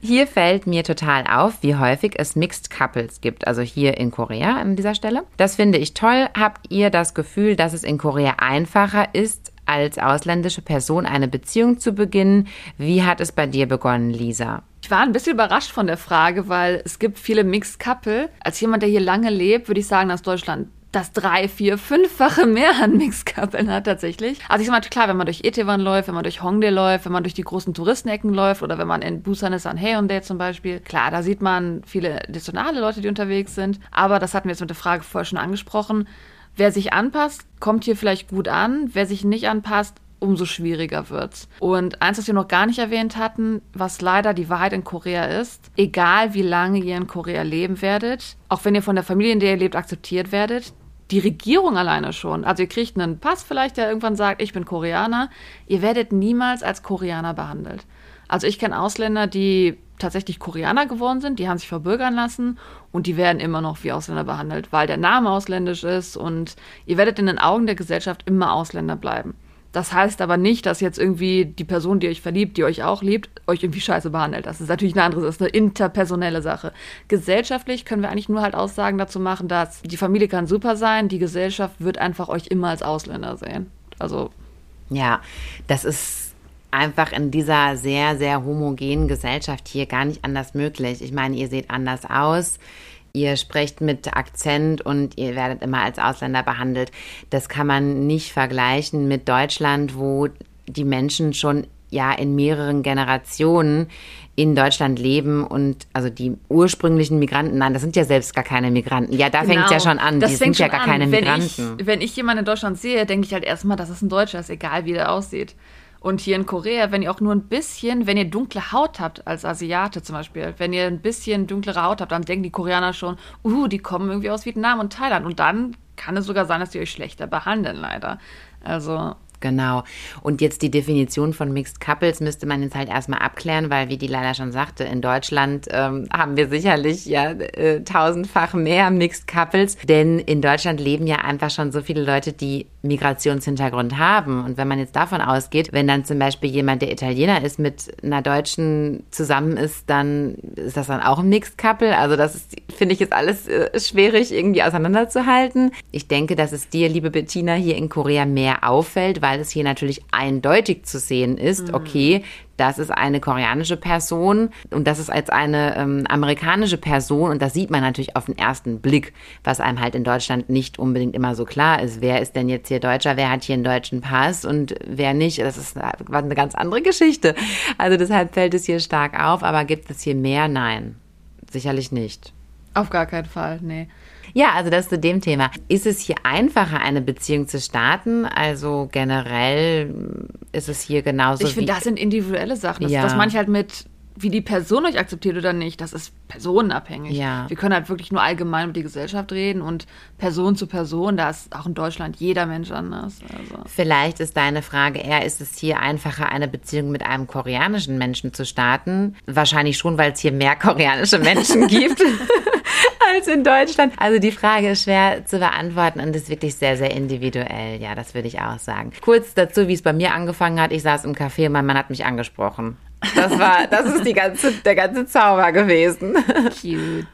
Hier fällt mir total auf, wie häufig es Mixed Couples gibt. Also hier in Korea an dieser Stelle. Das finde ich toll. Habt ihr das Gefühl, dass es in Korea einfacher ist, als ausländische Person eine Beziehung zu beginnen. Wie hat es bei dir begonnen, Lisa? Ich war ein bisschen überrascht von der Frage, weil es gibt viele Mixed Couple. Als jemand, der hier lange lebt, würde ich sagen, dass Deutschland das drei, vier, fünffache mehr an Mixed-Coupln hat tatsächlich. Also ich sag mal, klar, wenn man durch Etewan läuft, wenn man durch Hongdae läuft, wenn man durch die großen Touristenecken läuft oder wenn man in Busan ist an Haeundae zum Beispiel, klar, da sieht man viele nationale Leute, die unterwegs sind. Aber das hatten wir jetzt mit der Frage vorher schon angesprochen. Wer sich anpasst, kommt hier vielleicht gut an. Wer sich nicht anpasst, umso schwieriger wird's. Und eins, was wir noch gar nicht erwähnt hatten, was leider die Wahrheit in Korea ist, egal wie lange ihr in Korea leben werdet, auch wenn ihr von der Familie, in der ihr lebt, akzeptiert werdet, die Regierung alleine schon. Also ihr kriegt einen Pass vielleicht, der irgendwann sagt, ich bin Koreaner. Ihr werdet niemals als Koreaner behandelt. Also ich kenne Ausländer, die tatsächlich Koreaner geworden sind, die haben sich verbürgern lassen und die werden immer noch wie Ausländer behandelt, weil der Name ausländisch ist und ihr werdet in den Augen der Gesellschaft immer Ausländer bleiben. Das heißt aber nicht, dass jetzt irgendwie die Person, die euch verliebt, die euch auch liebt, euch irgendwie scheiße behandelt. Das ist natürlich eine andere, das ist eine interpersonelle Sache. Gesellschaftlich können wir eigentlich nur halt Aussagen dazu machen, dass die Familie kann super sein, die Gesellschaft wird einfach euch immer als Ausländer sehen. Also. Ja, das ist einfach in dieser sehr, sehr homogenen Gesellschaft hier gar nicht anders möglich. Ich meine, ihr seht anders aus ihr sprecht mit Akzent und ihr werdet immer als Ausländer behandelt. Das kann man nicht vergleichen mit Deutschland, wo die Menschen schon ja in mehreren Generationen in Deutschland leben und also die ursprünglichen Migranten, nein, das sind ja selbst gar keine Migranten. Ja, da genau, fängt es ja schon an. Das die sind ja gar an. keine wenn Migranten. Ich, wenn ich jemanden in Deutschland sehe, denke ich halt erstmal, das ist ein Deutscher, ist egal, wie der aussieht. Und hier in Korea, wenn ihr auch nur ein bisschen, wenn ihr dunkle Haut habt als Asiate zum Beispiel, wenn ihr ein bisschen dunklere Haut habt, dann denken die Koreaner schon, uh, die kommen irgendwie aus Vietnam und Thailand. Und dann kann es sogar sein, dass die euch schlechter behandeln, leider. Also Genau. Und jetzt die Definition von Mixed Couples müsste man jetzt halt erstmal abklären, weil, wie die leider schon sagte, in Deutschland ähm, haben wir sicherlich ja äh, tausendfach mehr Mixed Couples, denn in Deutschland leben ja einfach schon so viele Leute, die Migrationshintergrund haben. Und wenn man jetzt davon ausgeht, wenn dann zum Beispiel jemand, der Italiener ist, mit einer Deutschen zusammen ist, dann ist das dann auch ein Mixed Couple. Also das finde ich jetzt alles äh, schwierig irgendwie auseinanderzuhalten. Ich denke, dass es dir, liebe Bettina, hier in Korea mehr auffällt, weil es hier natürlich eindeutig zu sehen ist, mhm. okay, das ist eine koreanische Person und das ist als eine ähm, amerikanische Person und das sieht man natürlich auf den ersten Blick, was einem halt in Deutschland nicht unbedingt immer so klar ist. Wer ist denn jetzt hier Deutscher, wer hat hier einen deutschen Pass und wer nicht? Das ist eine ganz andere Geschichte. Also deshalb fällt es hier stark auf, aber gibt es hier mehr? Nein, sicherlich nicht. Auf gar keinen Fall, nee. Ja, also das zu dem Thema. Ist es hier einfacher, eine Beziehung zu starten? Also generell ist es hier genauso. Ich finde, das sind individuelle Sachen. Das, ja. das manche halt mit wie die Person euch akzeptiert oder nicht, das ist personenabhängig. Ja. Wir können halt wirklich nur allgemein mit die Gesellschaft reden und Person zu Person, da ist auch in Deutschland jeder Mensch anders. Also. Vielleicht ist deine Frage eher, ist es hier einfacher, eine Beziehung mit einem koreanischen Menschen zu starten? Wahrscheinlich schon, weil es hier mehr koreanische Menschen gibt. Als in Deutschland. Also die Frage ist schwer zu beantworten und ist wirklich sehr, sehr individuell. Ja, das würde ich auch sagen. Kurz dazu, wie es bei mir angefangen hat. Ich saß im Café und mein Mann hat mich angesprochen. Das war, das ist die ganze, der ganze Zauber gewesen. Cute.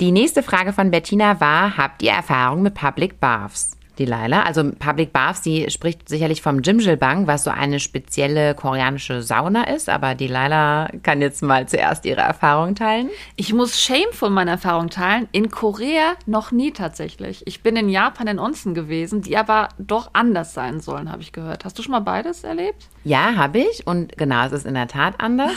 Die nächste Frage von Bettina war, habt ihr Erfahrung mit Public Baths? Die Laila. Also Public Baths, die spricht sicherlich vom Jimjilbang, was so eine spezielle koreanische Sauna ist. Aber die Laila kann jetzt mal zuerst ihre Erfahrung teilen. Ich muss shameful meine Erfahrung teilen. In Korea noch nie tatsächlich. Ich bin in Japan in Onsen gewesen, die aber doch anders sein sollen, habe ich gehört. Hast du schon mal beides erlebt? Ja, habe ich. Und genau, es ist in der Tat anders.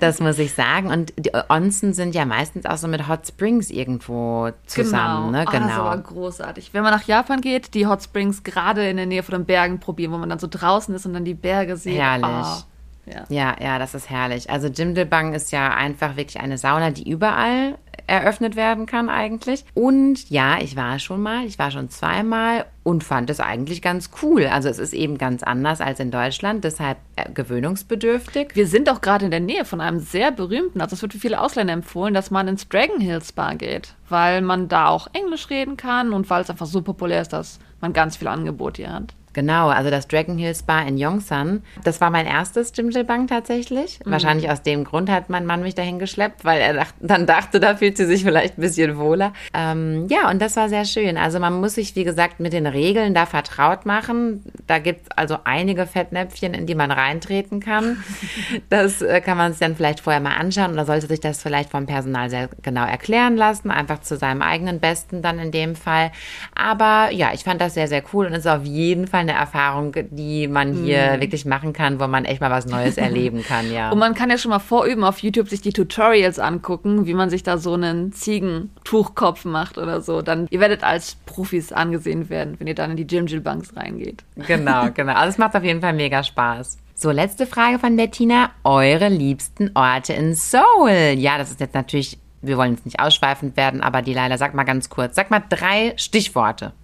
Das muss ich sagen. Und die Onsen sind ja meistens auch so mit Hot Springs irgendwo zusammen. Genau. Ne? genau. Oh, das ist genau. aber großartig. Wenn man nach Japan geht, die Hot Springs gerade in der Nähe von den Bergen probieren, wo man dann so draußen ist und dann die Berge sieht. Herrlich. Oh. Ja. ja, ja, das ist herrlich. Also Jimdilbang ist ja einfach wirklich eine Sauna, die überall eröffnet werden kann eigentlich. Und ja, ich war schon mal, ich war schon zweimal und fand es eigentlich ganz cool. Also es ist eben ganz anders als in Deutschland, deshalb äh, gewöhnungsbedürftig. Wir sind auch gerade in der Nähe von einem sehr berühmten, also es wird für viele Ausländer empfohlen, dass man ins Dragon Hill Spa geht, weil man da auch Englisch reden kann und weil es einfach so populär ist, dass man ganz viel Angebot hier hat. Genau, also das Dragon Hill Spa in Yongsan. Das war mein erstes Jimjilbang tatsächlich. Mhm. Wahrscheinlich aus dem Grund hat mein Mann mich dahin geschleppt, weil er dacht, dann dachte, da fühlt sie sich vielleicht ein bisschen wohler. Ähm, ja, und das war sehr schön. Also man muss sich, wie gesagt, mit den Regeln da vertraut machen. Da gibt es also einige Fettnäpfchen, in die man reintreten kann. Das äh, kann man sich dann vielleicht vorher mal anschauen oder sollte sich das vielleicht vom Personal sehr genau erklären lassen, einfach zu seinem eigenen Besten dann in dem Fall. Aber ja, ich fand das sehr, sehr cool und ist auf jeden Fall eine Erfahrung, die man hier mhm. wirklich machen kann, wo man echt mal was Neues erleben kann, ja. Und man kann ja schon mal vorüben auf YouTube sich die Tutorials angucken, wie man sich da so einen Ziegentuchkopf macht oder so. Dann, ihr werdet als Profis angesehen werden, wenn ihr dann in die Jim Jill Banks reingeht. Genau, genau. Also es macht auf jeden Fall mega Spaß. So, letzte Frage von Bettina. Eure liebsten Orte in Seoul? Ja, das ist jetzt natürlich, wir wollen jetzt nicht ausschweifend werden, aber die Leila, sag mal ganz kurz. Sag mal drei Stichworte.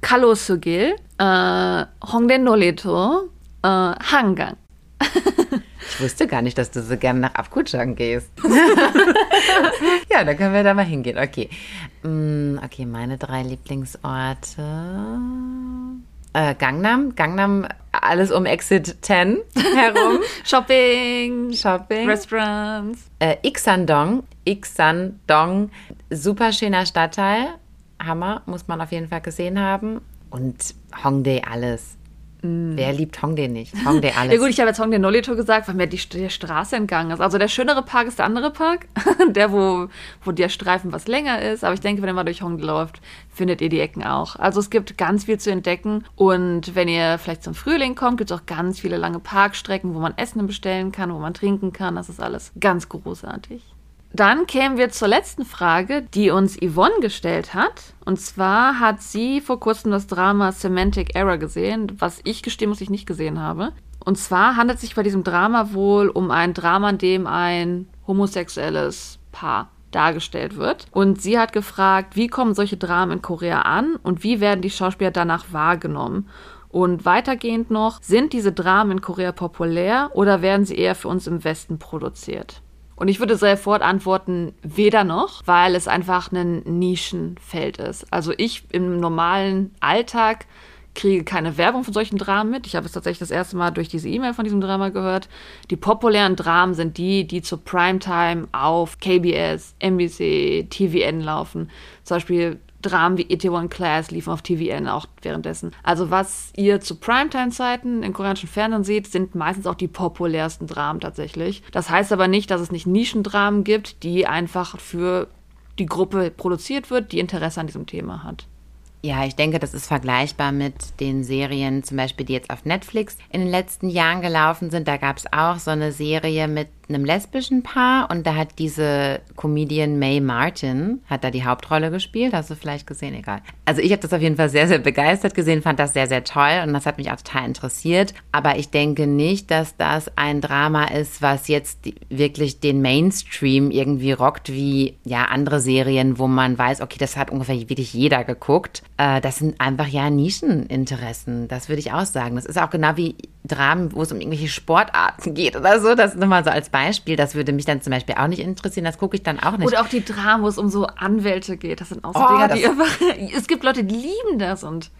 Kalosugil, äh, Hongdae Noleto, äh, Hangang. Ich wusste gar nicht, dass du so gerne nach Abkutschang gehst. ja, dann können wir da mal hingehen. Okay. Mm, okay, meine drei Lieblingsorte. Äh, Gangnam. Gangnam, alles um Exit 10 herum. Shopping. Shopping. Restaurants. Äh, Ixandong. Ixandong. Super schöner Stadtteil. Hammer, muss man auf jeden Fall gesehen haben. Und Hongdae alles. Mm. Wer liebt Hongdae nicht? Hongdae alles. ja gut, ich habe jetzt Hongdae Nolito gesagt, weil mir die, die Straße entgangen ist. Also der schönere Park ist der andere Park, der, wo, wo der Streifen was länger ist. Aber ich denke, wenn ihr mal durch Hongdae läuft, findet ihr die Ecken auch. Also es gibt ganz viel zu entdecken. Und wenn ihr vielleicht zum Frühling kommt, gibt es auch ganz viele lange Parkstrecken, wo man Essen bestellen kann, wo man trinken kann. Das ist alles ganz großartig. Dann kämen wir zur letzten Frage, die uns Yvonne gestellt hat. Und zwar hat sie vor kurzem das Drama Semantic Error gesehen, was ich gestehen muss, ich nicht gesehen habe. Und zwar handelt es sich bei diesem Drama wohl um ein Drama, in dem ein homosexuelles Paar dargestellt wird. Und sie hat gefragt, wie kommen solche Dramen in Korea an und wie werden die Schauspieler danach wahrgenommen? Und weitergehend noch, sind diese Dramen in Korea populär oder werden sie eher für uns im Westen produziert? Und ich würde sofort antworten, weder noch, weil es einfach ein Nischenfeld ist. Also ich im normalen Alltag kriege keine Werbung von solchen Dramen mit. Ich habe es tatsächlich das erste Mal durch diese E-Mail von diesem Drama gehört. Die populären Dramen sind die, die zur Primetime auf KBS, NBC, TVN laufen. Zum Beispiel Dramen wie Itaewon Class liefen auf TVN auch währenddessen. Also was ihr zu Primetime-Zeiten im koreanischen Fernsehen seht, sind meistens auch die populärsten Dramen tatsächlich. Das heißt aber nicht, dass es nicht Nischendramen gibt, die einfach für die Gruppe produziert wird, die Interesse an diesem Thema hat. Ja, ich denke, das ist vergleichbar mit den Serien, zum Beispiel, die jetzt auf Netflix in den letzten Jahren gelaufen sind. Da gab es auch so eine Serie mit einem lesbischen Paar und da hat diese Comedian Mae Martin, hat da die Hauptrolle gespielt, hast du vielleicht gesehen, egal. Also ich habe das auf jeden Fall sehr, sehr begeistert gesehen, fand das sehr, sehr toll und das hat mich auch total interessiert. Aber ich denke nicht, dass das ein Drama ist, was jetzt wirklich den Mainstream irgendwie rockt, wie ja andere Serien, wo man weiß, okay, das hat ungefähr wirklich jeder geguckt. Äh, das sind einfach ja Nischeninteressen, das würde ich auch sagen. Das ist auch genau wie Dramen, wo es um irgendwelche Sportarten geht oder so. Das ist nochmal so als Beispiel. Das würde mich dann zum Beispiel auch nicht interessieren. Das gucke ich dann auch nicht. Oder auch die Dramen, wo es um so Anwälte geht. Das sind auch so oh, Dinge, die einfach. Es gibt Leute, die lieben das und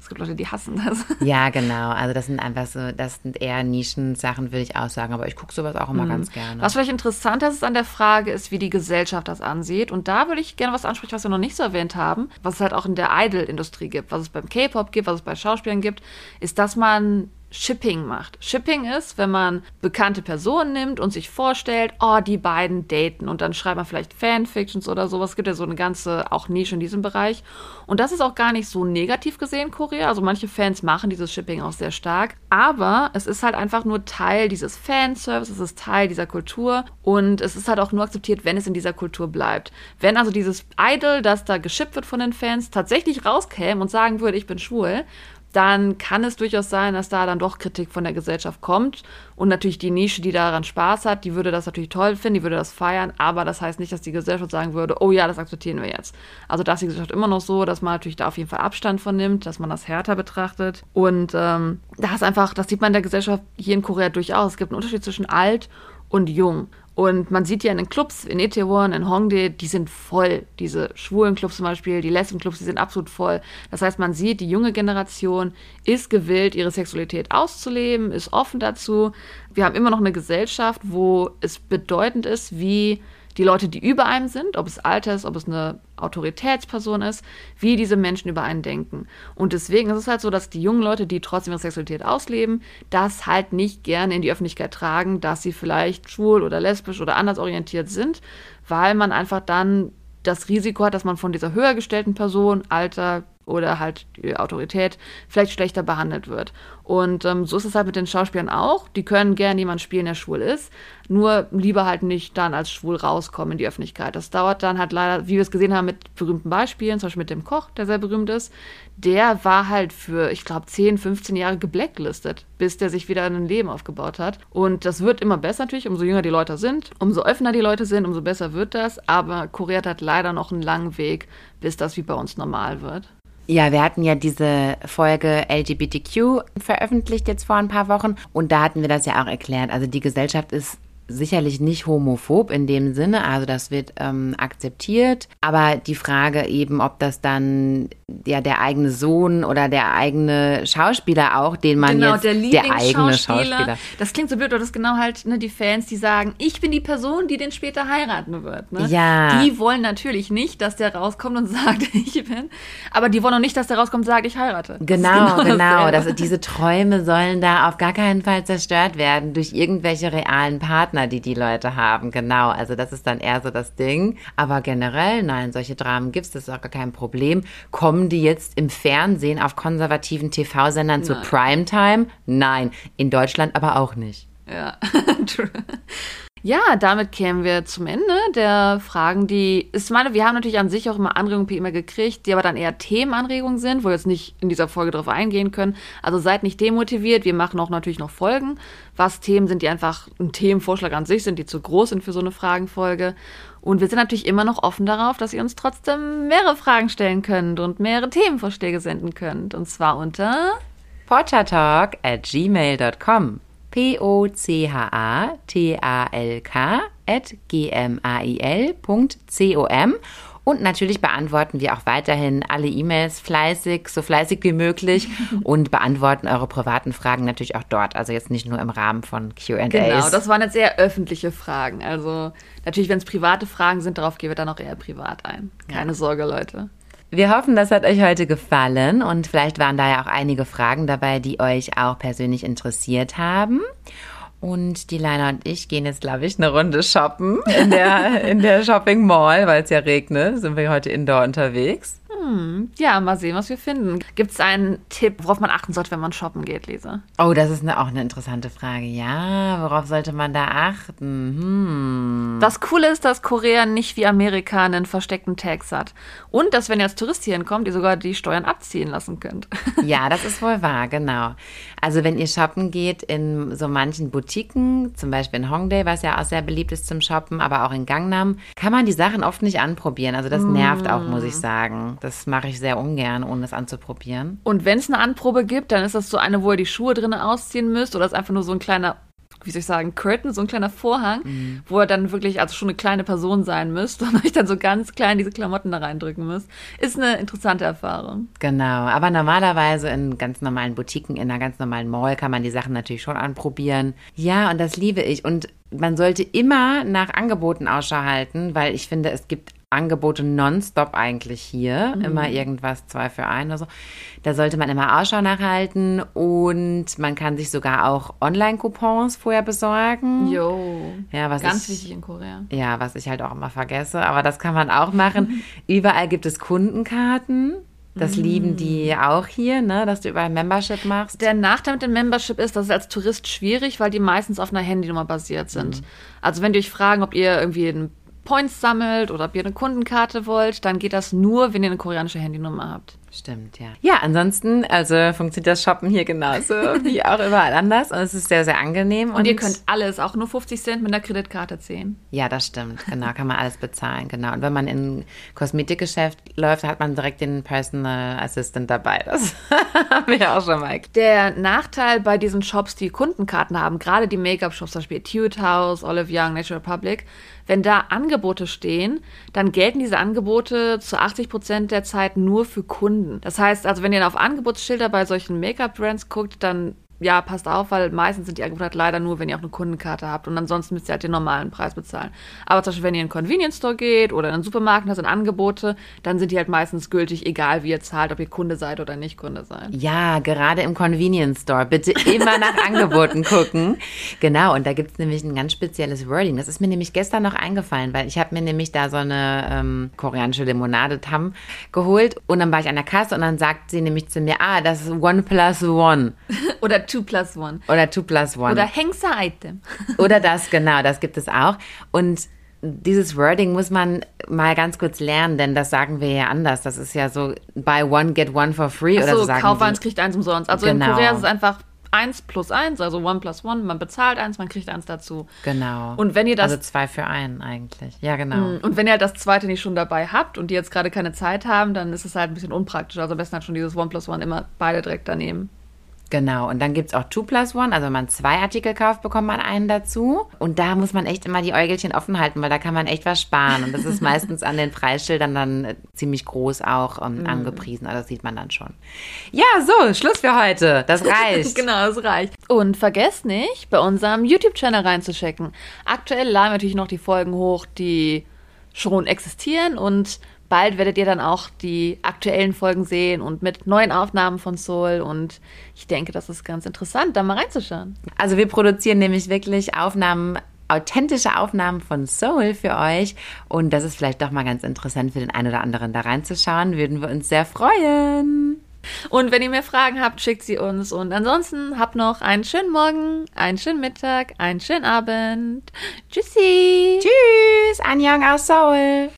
es gibt Leute, die hassen das. Ja, genau. Also das sind einfach so, das sind eher Nischensachen, würde ich auch sagen. Aber ich gucke sowas auch immer mhm. ganz gerne. Was vielleicht interessant ist an der Frage, ist, wie die Gesellschaft das ansieht. Und da würde ich gerne was ansprechen, was wir noch nicht so erwähnt haben, was es halt auch in der Idol-Industrie gibt, was es beim K-Pop gibt, was es bei Schauspielern gibt, ist, dass man Shipping macht. Shipping ist, wenn man bekannte Personen nimmt und sich vorstellt, oh, die beiden daten und dann schreibt man vielleicht Fanfictions oder sowas. Es gibt ja so eine ganze auch Nische in diesem Bereich. Und das ist auch gar nicht so negativ gesehen, Korea. Also manche Fans machen dieses Shipping auch sehr stark. Aber es ist halt einfach nur Teil dieses Fanservice, es ist Teil dieser Kultur und es ist halt auch nur akzeptiert, wenn es in dieser Kultur bleibt. Wenn also dieses Idol, das da geschippt wird von den Fans, tatsächlich rauskäme und sagen würde, ich bin schwul, dann kann es durchaus sein, dass da dann doch Kritik von der Gesellschaft kommt. Und natürlich die Nische, die daran Spaß hat, die würde das natürlich toll finden, die würde das feiern, aber das heißt nicht, dass die Gesellschaft sagen würde, oh ja, das akzeptieren wir jetzt. Also da ist die Gesellschaft immer noch so, dass man natürlich da auf jeden Fall Abstand von nimmt, dass man das härter betrachtet. Und ähm, da ist einfach, das sieht man in der Gesellschaft hier in Korea durchaus. Es gibt einen Unterschied zwischen alt und jung. Und man sieht ja in den Clubs, in Itaewon, in Hongdae, die sind voll. Diese schwulen Clubs zum Beispiel, die Lesben-Clubs, die sind absolut voll. Das heißt, man sieht, die junge Generation ist gewillt, ihre Sexualität auszuleben, ist offen dazu. Wir haben immer noch eine Gesellschaft, wo es bedeutend ist, wie die Leute, die über einem sind, ob es Alter ist, ob es eine Autoritätsperson ist, wie diese Menschen über einen denken. Und deswegen ist es halt so, dass die jungen Leute, die trotzdem ihre Sexualität ausleben, das halt nicht gerne in die Öffentlichkeit tragen, dass sie vielleicht schwul oder lesbisch oder anders orientiert sind, weil man einfach dann das Risiko hat, dass man von dieser höher gestellten Person, Alter, oder halt die Autorität vielleicht schlechter behandelt wird. Und ähm, so ist es halt mit den Schauspielern auch. Die können gerne jemanden spielen, der schwul ist, nur lieber halt nicht dann als schwul rauskommen in die Öffentlichkeit. Das dauert dann halt leider, wie wir es gesehen haben, mit berühmten Beispielen, zum Beispiel mit dem Koch, der sehr berühmt ist. Der war halt für, ich glaube, 10, 15 Jahre geblacklistet, bis der sich wieder ein Leben aufgebaut hat. Und das wird immer besser natürlich, umso jünger die Leute sind, umso offener die Leute sind, umso besser wird das. Aber Korea hat leider noch einen langen Weg, bis das wie bei uns normal wird. Ja, wir hatten ja diese Folge LGBTQ veröffentlicht jetzt vor ein paar Wochen und da hatten wir das ja auch erklärt. Also die Gesellschaft ist sicherlich nicht homophob in dem Sinne, also das wird ähm, akzeptiert, aber die Frage eben, ob das dann ja der eigene Sohn oder der eigene Schauspieler auch, den man genau, jetzt der, der eigene Schauspieler. Das klingt so blöd, aber das ist genau halt ne, die Fans, die sagen, ich bin die Person, die den später heiraten wird. Ne? Ja. Die wollen natürlich nicht, dass der rauskommt und sagt, ich bin, aber die wollen auch nicht, dass der rauskommt und sagt, ich heirate. Das Genau, genau. dasselbe. Das, diese Träume sollen da auf gar keinen Fall zerstört werden durch irgendwelche realen Partner, die die Leute haben. Genau, also das ist dann eher so das Ding. Aber generell, nein, solche Dramen gibt es, das ist auch gar kein Problem. Kommen die jetzt im Fernsehen auf konservativen TV-Sendern zu. Primetime? Nein, in Deutschland aber auch nicht. Ja, true. Ja, damit kämen wir zum Ende der Fragen, die, ich meine, wir haben natürlich an sich auch immer Anregungen per E-Mail gekriegt, die aber dann eher Themenanregungen sind, wo wir jetzt nicht in dieser Folge drauf eingehen können. Also seid nicht demotiviert, wir machen auch natürlich noch Folgen, was Themen sind, die einfach ein Themenvorschlag an sich sind, die zu groß sind für so eine Fragenfolge. Und wir sind natürlich immer noch offen darauf, dass ihr uns trotzdem mehrere Fragen stellen könnt und mehrere Themenvorschläge senden könnt. Und zwar unter Pottertalk at gmail.com. P-O-C-H-A-T-A-L-K at g-m-a-i-l.com. Und natürlich beantworten wir auch weiterhin alle E-Mails fleißig, so fleißig wie möglich und beantworten eure privaten Fragen natürlich auch dort. Also jetzt nicht nur im Rahmen von Q&As. Genau, das waren jetzt eher öffentliche Fragen. Also natürlich, wenn es private Fragen sind, darauf gehen wir dann auch eher privat ein. Keine Sorge, Leute. Wir hoffen, das hat euch heute gefallen und vielleicht waren da ja auch einige Fragen dabei, die euch auch persönlich interessiert haben. Und die Leila und ich gehen jetzt, glaube ich, eine Runde shoppen in der, in der Shopping Mall, weil es ja regnet. Sind wir heute indoor unterwegs. Ja, mal sehen, was wir finden. Gibt es einen Tipp, worauf man achten sollte, wenn man shoppen geht, Lisa? Oh, das ist eine, auch eine interessante Frage. Ja, worauf sollte man da achten? Hm. Das Coole ist, dass Korea nicht wie Amerika einen versteckten Tax hat. Und dass, wenn ihr als Tourist hier hinkommt, ihr sogar die Steuern abziehen lassen könnt. Ja, das ist wohl wahr, genau. Also wenn ihr shoppen geht in so manchen Boutiquen, zum Beispiel in Hongdae, was ja auch sehr beliebt ist zum Shoppen, aber auch in Gangnam, kann man die Sachen oft nicht anprobieren. Also das nervt auch, muss ich sagen. Das mache ich sehr ungern, ohne es anzuprobieren. Und wenn es eine Anprobe gibt, dann ist das so eine, wo ihr die Schuhe drinnen ausziehen müsst oder ist einfach nur so ein kleiner, wie soll ich sagen, Curtain, so ein kleiner Vorhang, wo ihr dann wirklich also schon eine kleine Person sein müsst und euch dann so ganz klein diese Klamotten da reindrücken müsst. Ist eine interessante Erfahrung. Genau, aber normalerweise in ganz normalen Boutiquen, in einer ganz normalen Mall kann man die Sachen natürlich schon anprobieren. Ja, und das liebe ich. Und man sollte immer nach Angeboten Ausschau halten, weil ich finde, es gibt Angebote nonstop eigentlich hier. Immer irgendwas zwei für ein oder so. Da sollte man immer Ausschau nachhalten und man kann sich sogar auch Online-Coupons vorher besorgen. Jo. Ja, was Ganz ich, wichtig in Korea. Ja, was ich halt auch immer vergesse, aber das kann man auch machen. Überall gibt es Kundenkarten. Das lieben die auch hier, ne, dass du überall Membership machst. Der Nachteil mit dem Membership ist, dass es als Tourist schwierig, weil die meistens auf einer Handynummer basiert sind. Also wenn die euch fragen, ob ihr irgendwie einen Points sammelt oder ob ihr eine Kundenkarte wollt, dann geht das nur, wenn ihr eine koreanische Handynummer habt. Stimmt, ja. Ja, ansonsten, also funktioniert das Shoppen hier genauso wie auch überall anders und es ist sehr, sehr angenehm. Und, ihr könnt alles, auch nur 50 Cent mit einer Kreditkarte zählen. Ja, das stimmt, genau, kann man alles bezahlen, genau. Und wenn man in ein Kosmetikgeschäft läuft, hat man direkt den Personal Assistant dabei. Das haben wir auch schon mal. Der Nachteil bei diesen Shops, die Kundenkarten haben, gerade die Make-up-Shops, zum Beispiel Etude House, Olive Young, Natural Republic, wenn da Angebote stehen, dann gelten diese Angebote zu 80 Prozent der Zeit nur für Kunden. Das heißt, also wenn ihr auf Angebotsschilder bei solchen Make-up-Brands guckt, dann ja, passt auf, weil meistens sind die Angebote halt leider nur, wenn ihr auch eine Kundenkarte habt und ansonsten müsst ihr halt den normalen Preis bezahlen. Aber zum Beispiel, wenn ihr in einen Convenience Store geht oder in einen Supermarkt, da sind Angebote, dann sind die halt meistens gültig, egal wie ihr zahlt, ob ihr Kunde seid oder nicht Kunde seid. Ja, gerade im Convenience Store. Bitte immer nach Angeboten gucken. Genau, und da gibt's nämlich ein ganz spezielles Wording. Das ist mir nämlich gestern noch eingefallen, weil ich habe mir nämlich da so eine ähm, koreanische Limonade Tam geholt und dann war ich an der Kasse und dann sagt sie nämlich zu mir, ah, das ist One plus One Oder Two plus One. oder Two plus One. Oder Hengsa Item. Oder das, genau, das gibt es auch. Und dieses Wording muss man mal ganz kurz lernen, denn das sagen wir ja anders. Das ist ja so, buy one, get one for free oder so Achso, sagen kauf eins, kriegt eins umsonst. Also Genau. in Korea ist es einfach eins plus eins, also one plus one. Man bezahlt eins, man kriegt eins dazu. Genau. Und wenn ihr das also zwei für einen eigentlich. Ja, genau. Und wenn ihr halt das zweite nicht schon dabei habt und die jetzt gerade keine Zeit haben, dann ist es halt ein bisschen unpraktisch. Also am besten halt schon dieses One plus One immer beide direkt daneben. Genau, und dann gibt's auch Two plus One, also wenn man zwei Artikel kauft, bekommt man einen dazu. Und da muss man echt immer die Äugelchen offen halten, weil da kann man echt was sparen. Und das ist meistens an den Preisschildern dann äh, ziemlich groß auch ähm, angepriesen, also das sieht man dann schon. Ja, so, Schluss für heute. Das reicht. genau, das reicht. Und vergesst nicht, bei unserem YouTube-Channel reinzuchecken. Aktuell laden wir natürlich noch die Folgen hoch, die schon existieren und bald werdet ihr dann auch die aktuellen Folgen sehen und mit neuen Aufnahmen von Soul und ich denke, das ist ganz interessant, da mal reinzuschauen. Also wir produzieren nämlich wirklich Aufnahmen, authentische Aufnahmen von Soul für euch. Und das ist vielleicht doch mal ganz interessant für den einen oder anderen da reinzuschauen. Würden wir uns sehr freuen. Und wenn ihr mehr Fragen habt, schickt sie uns. Und ansonsten habt noch einen schönen Morgen, einen schönen Mittag, einen schönen Abend. Tschüssi. Tschüss, Anjong aus Seoul.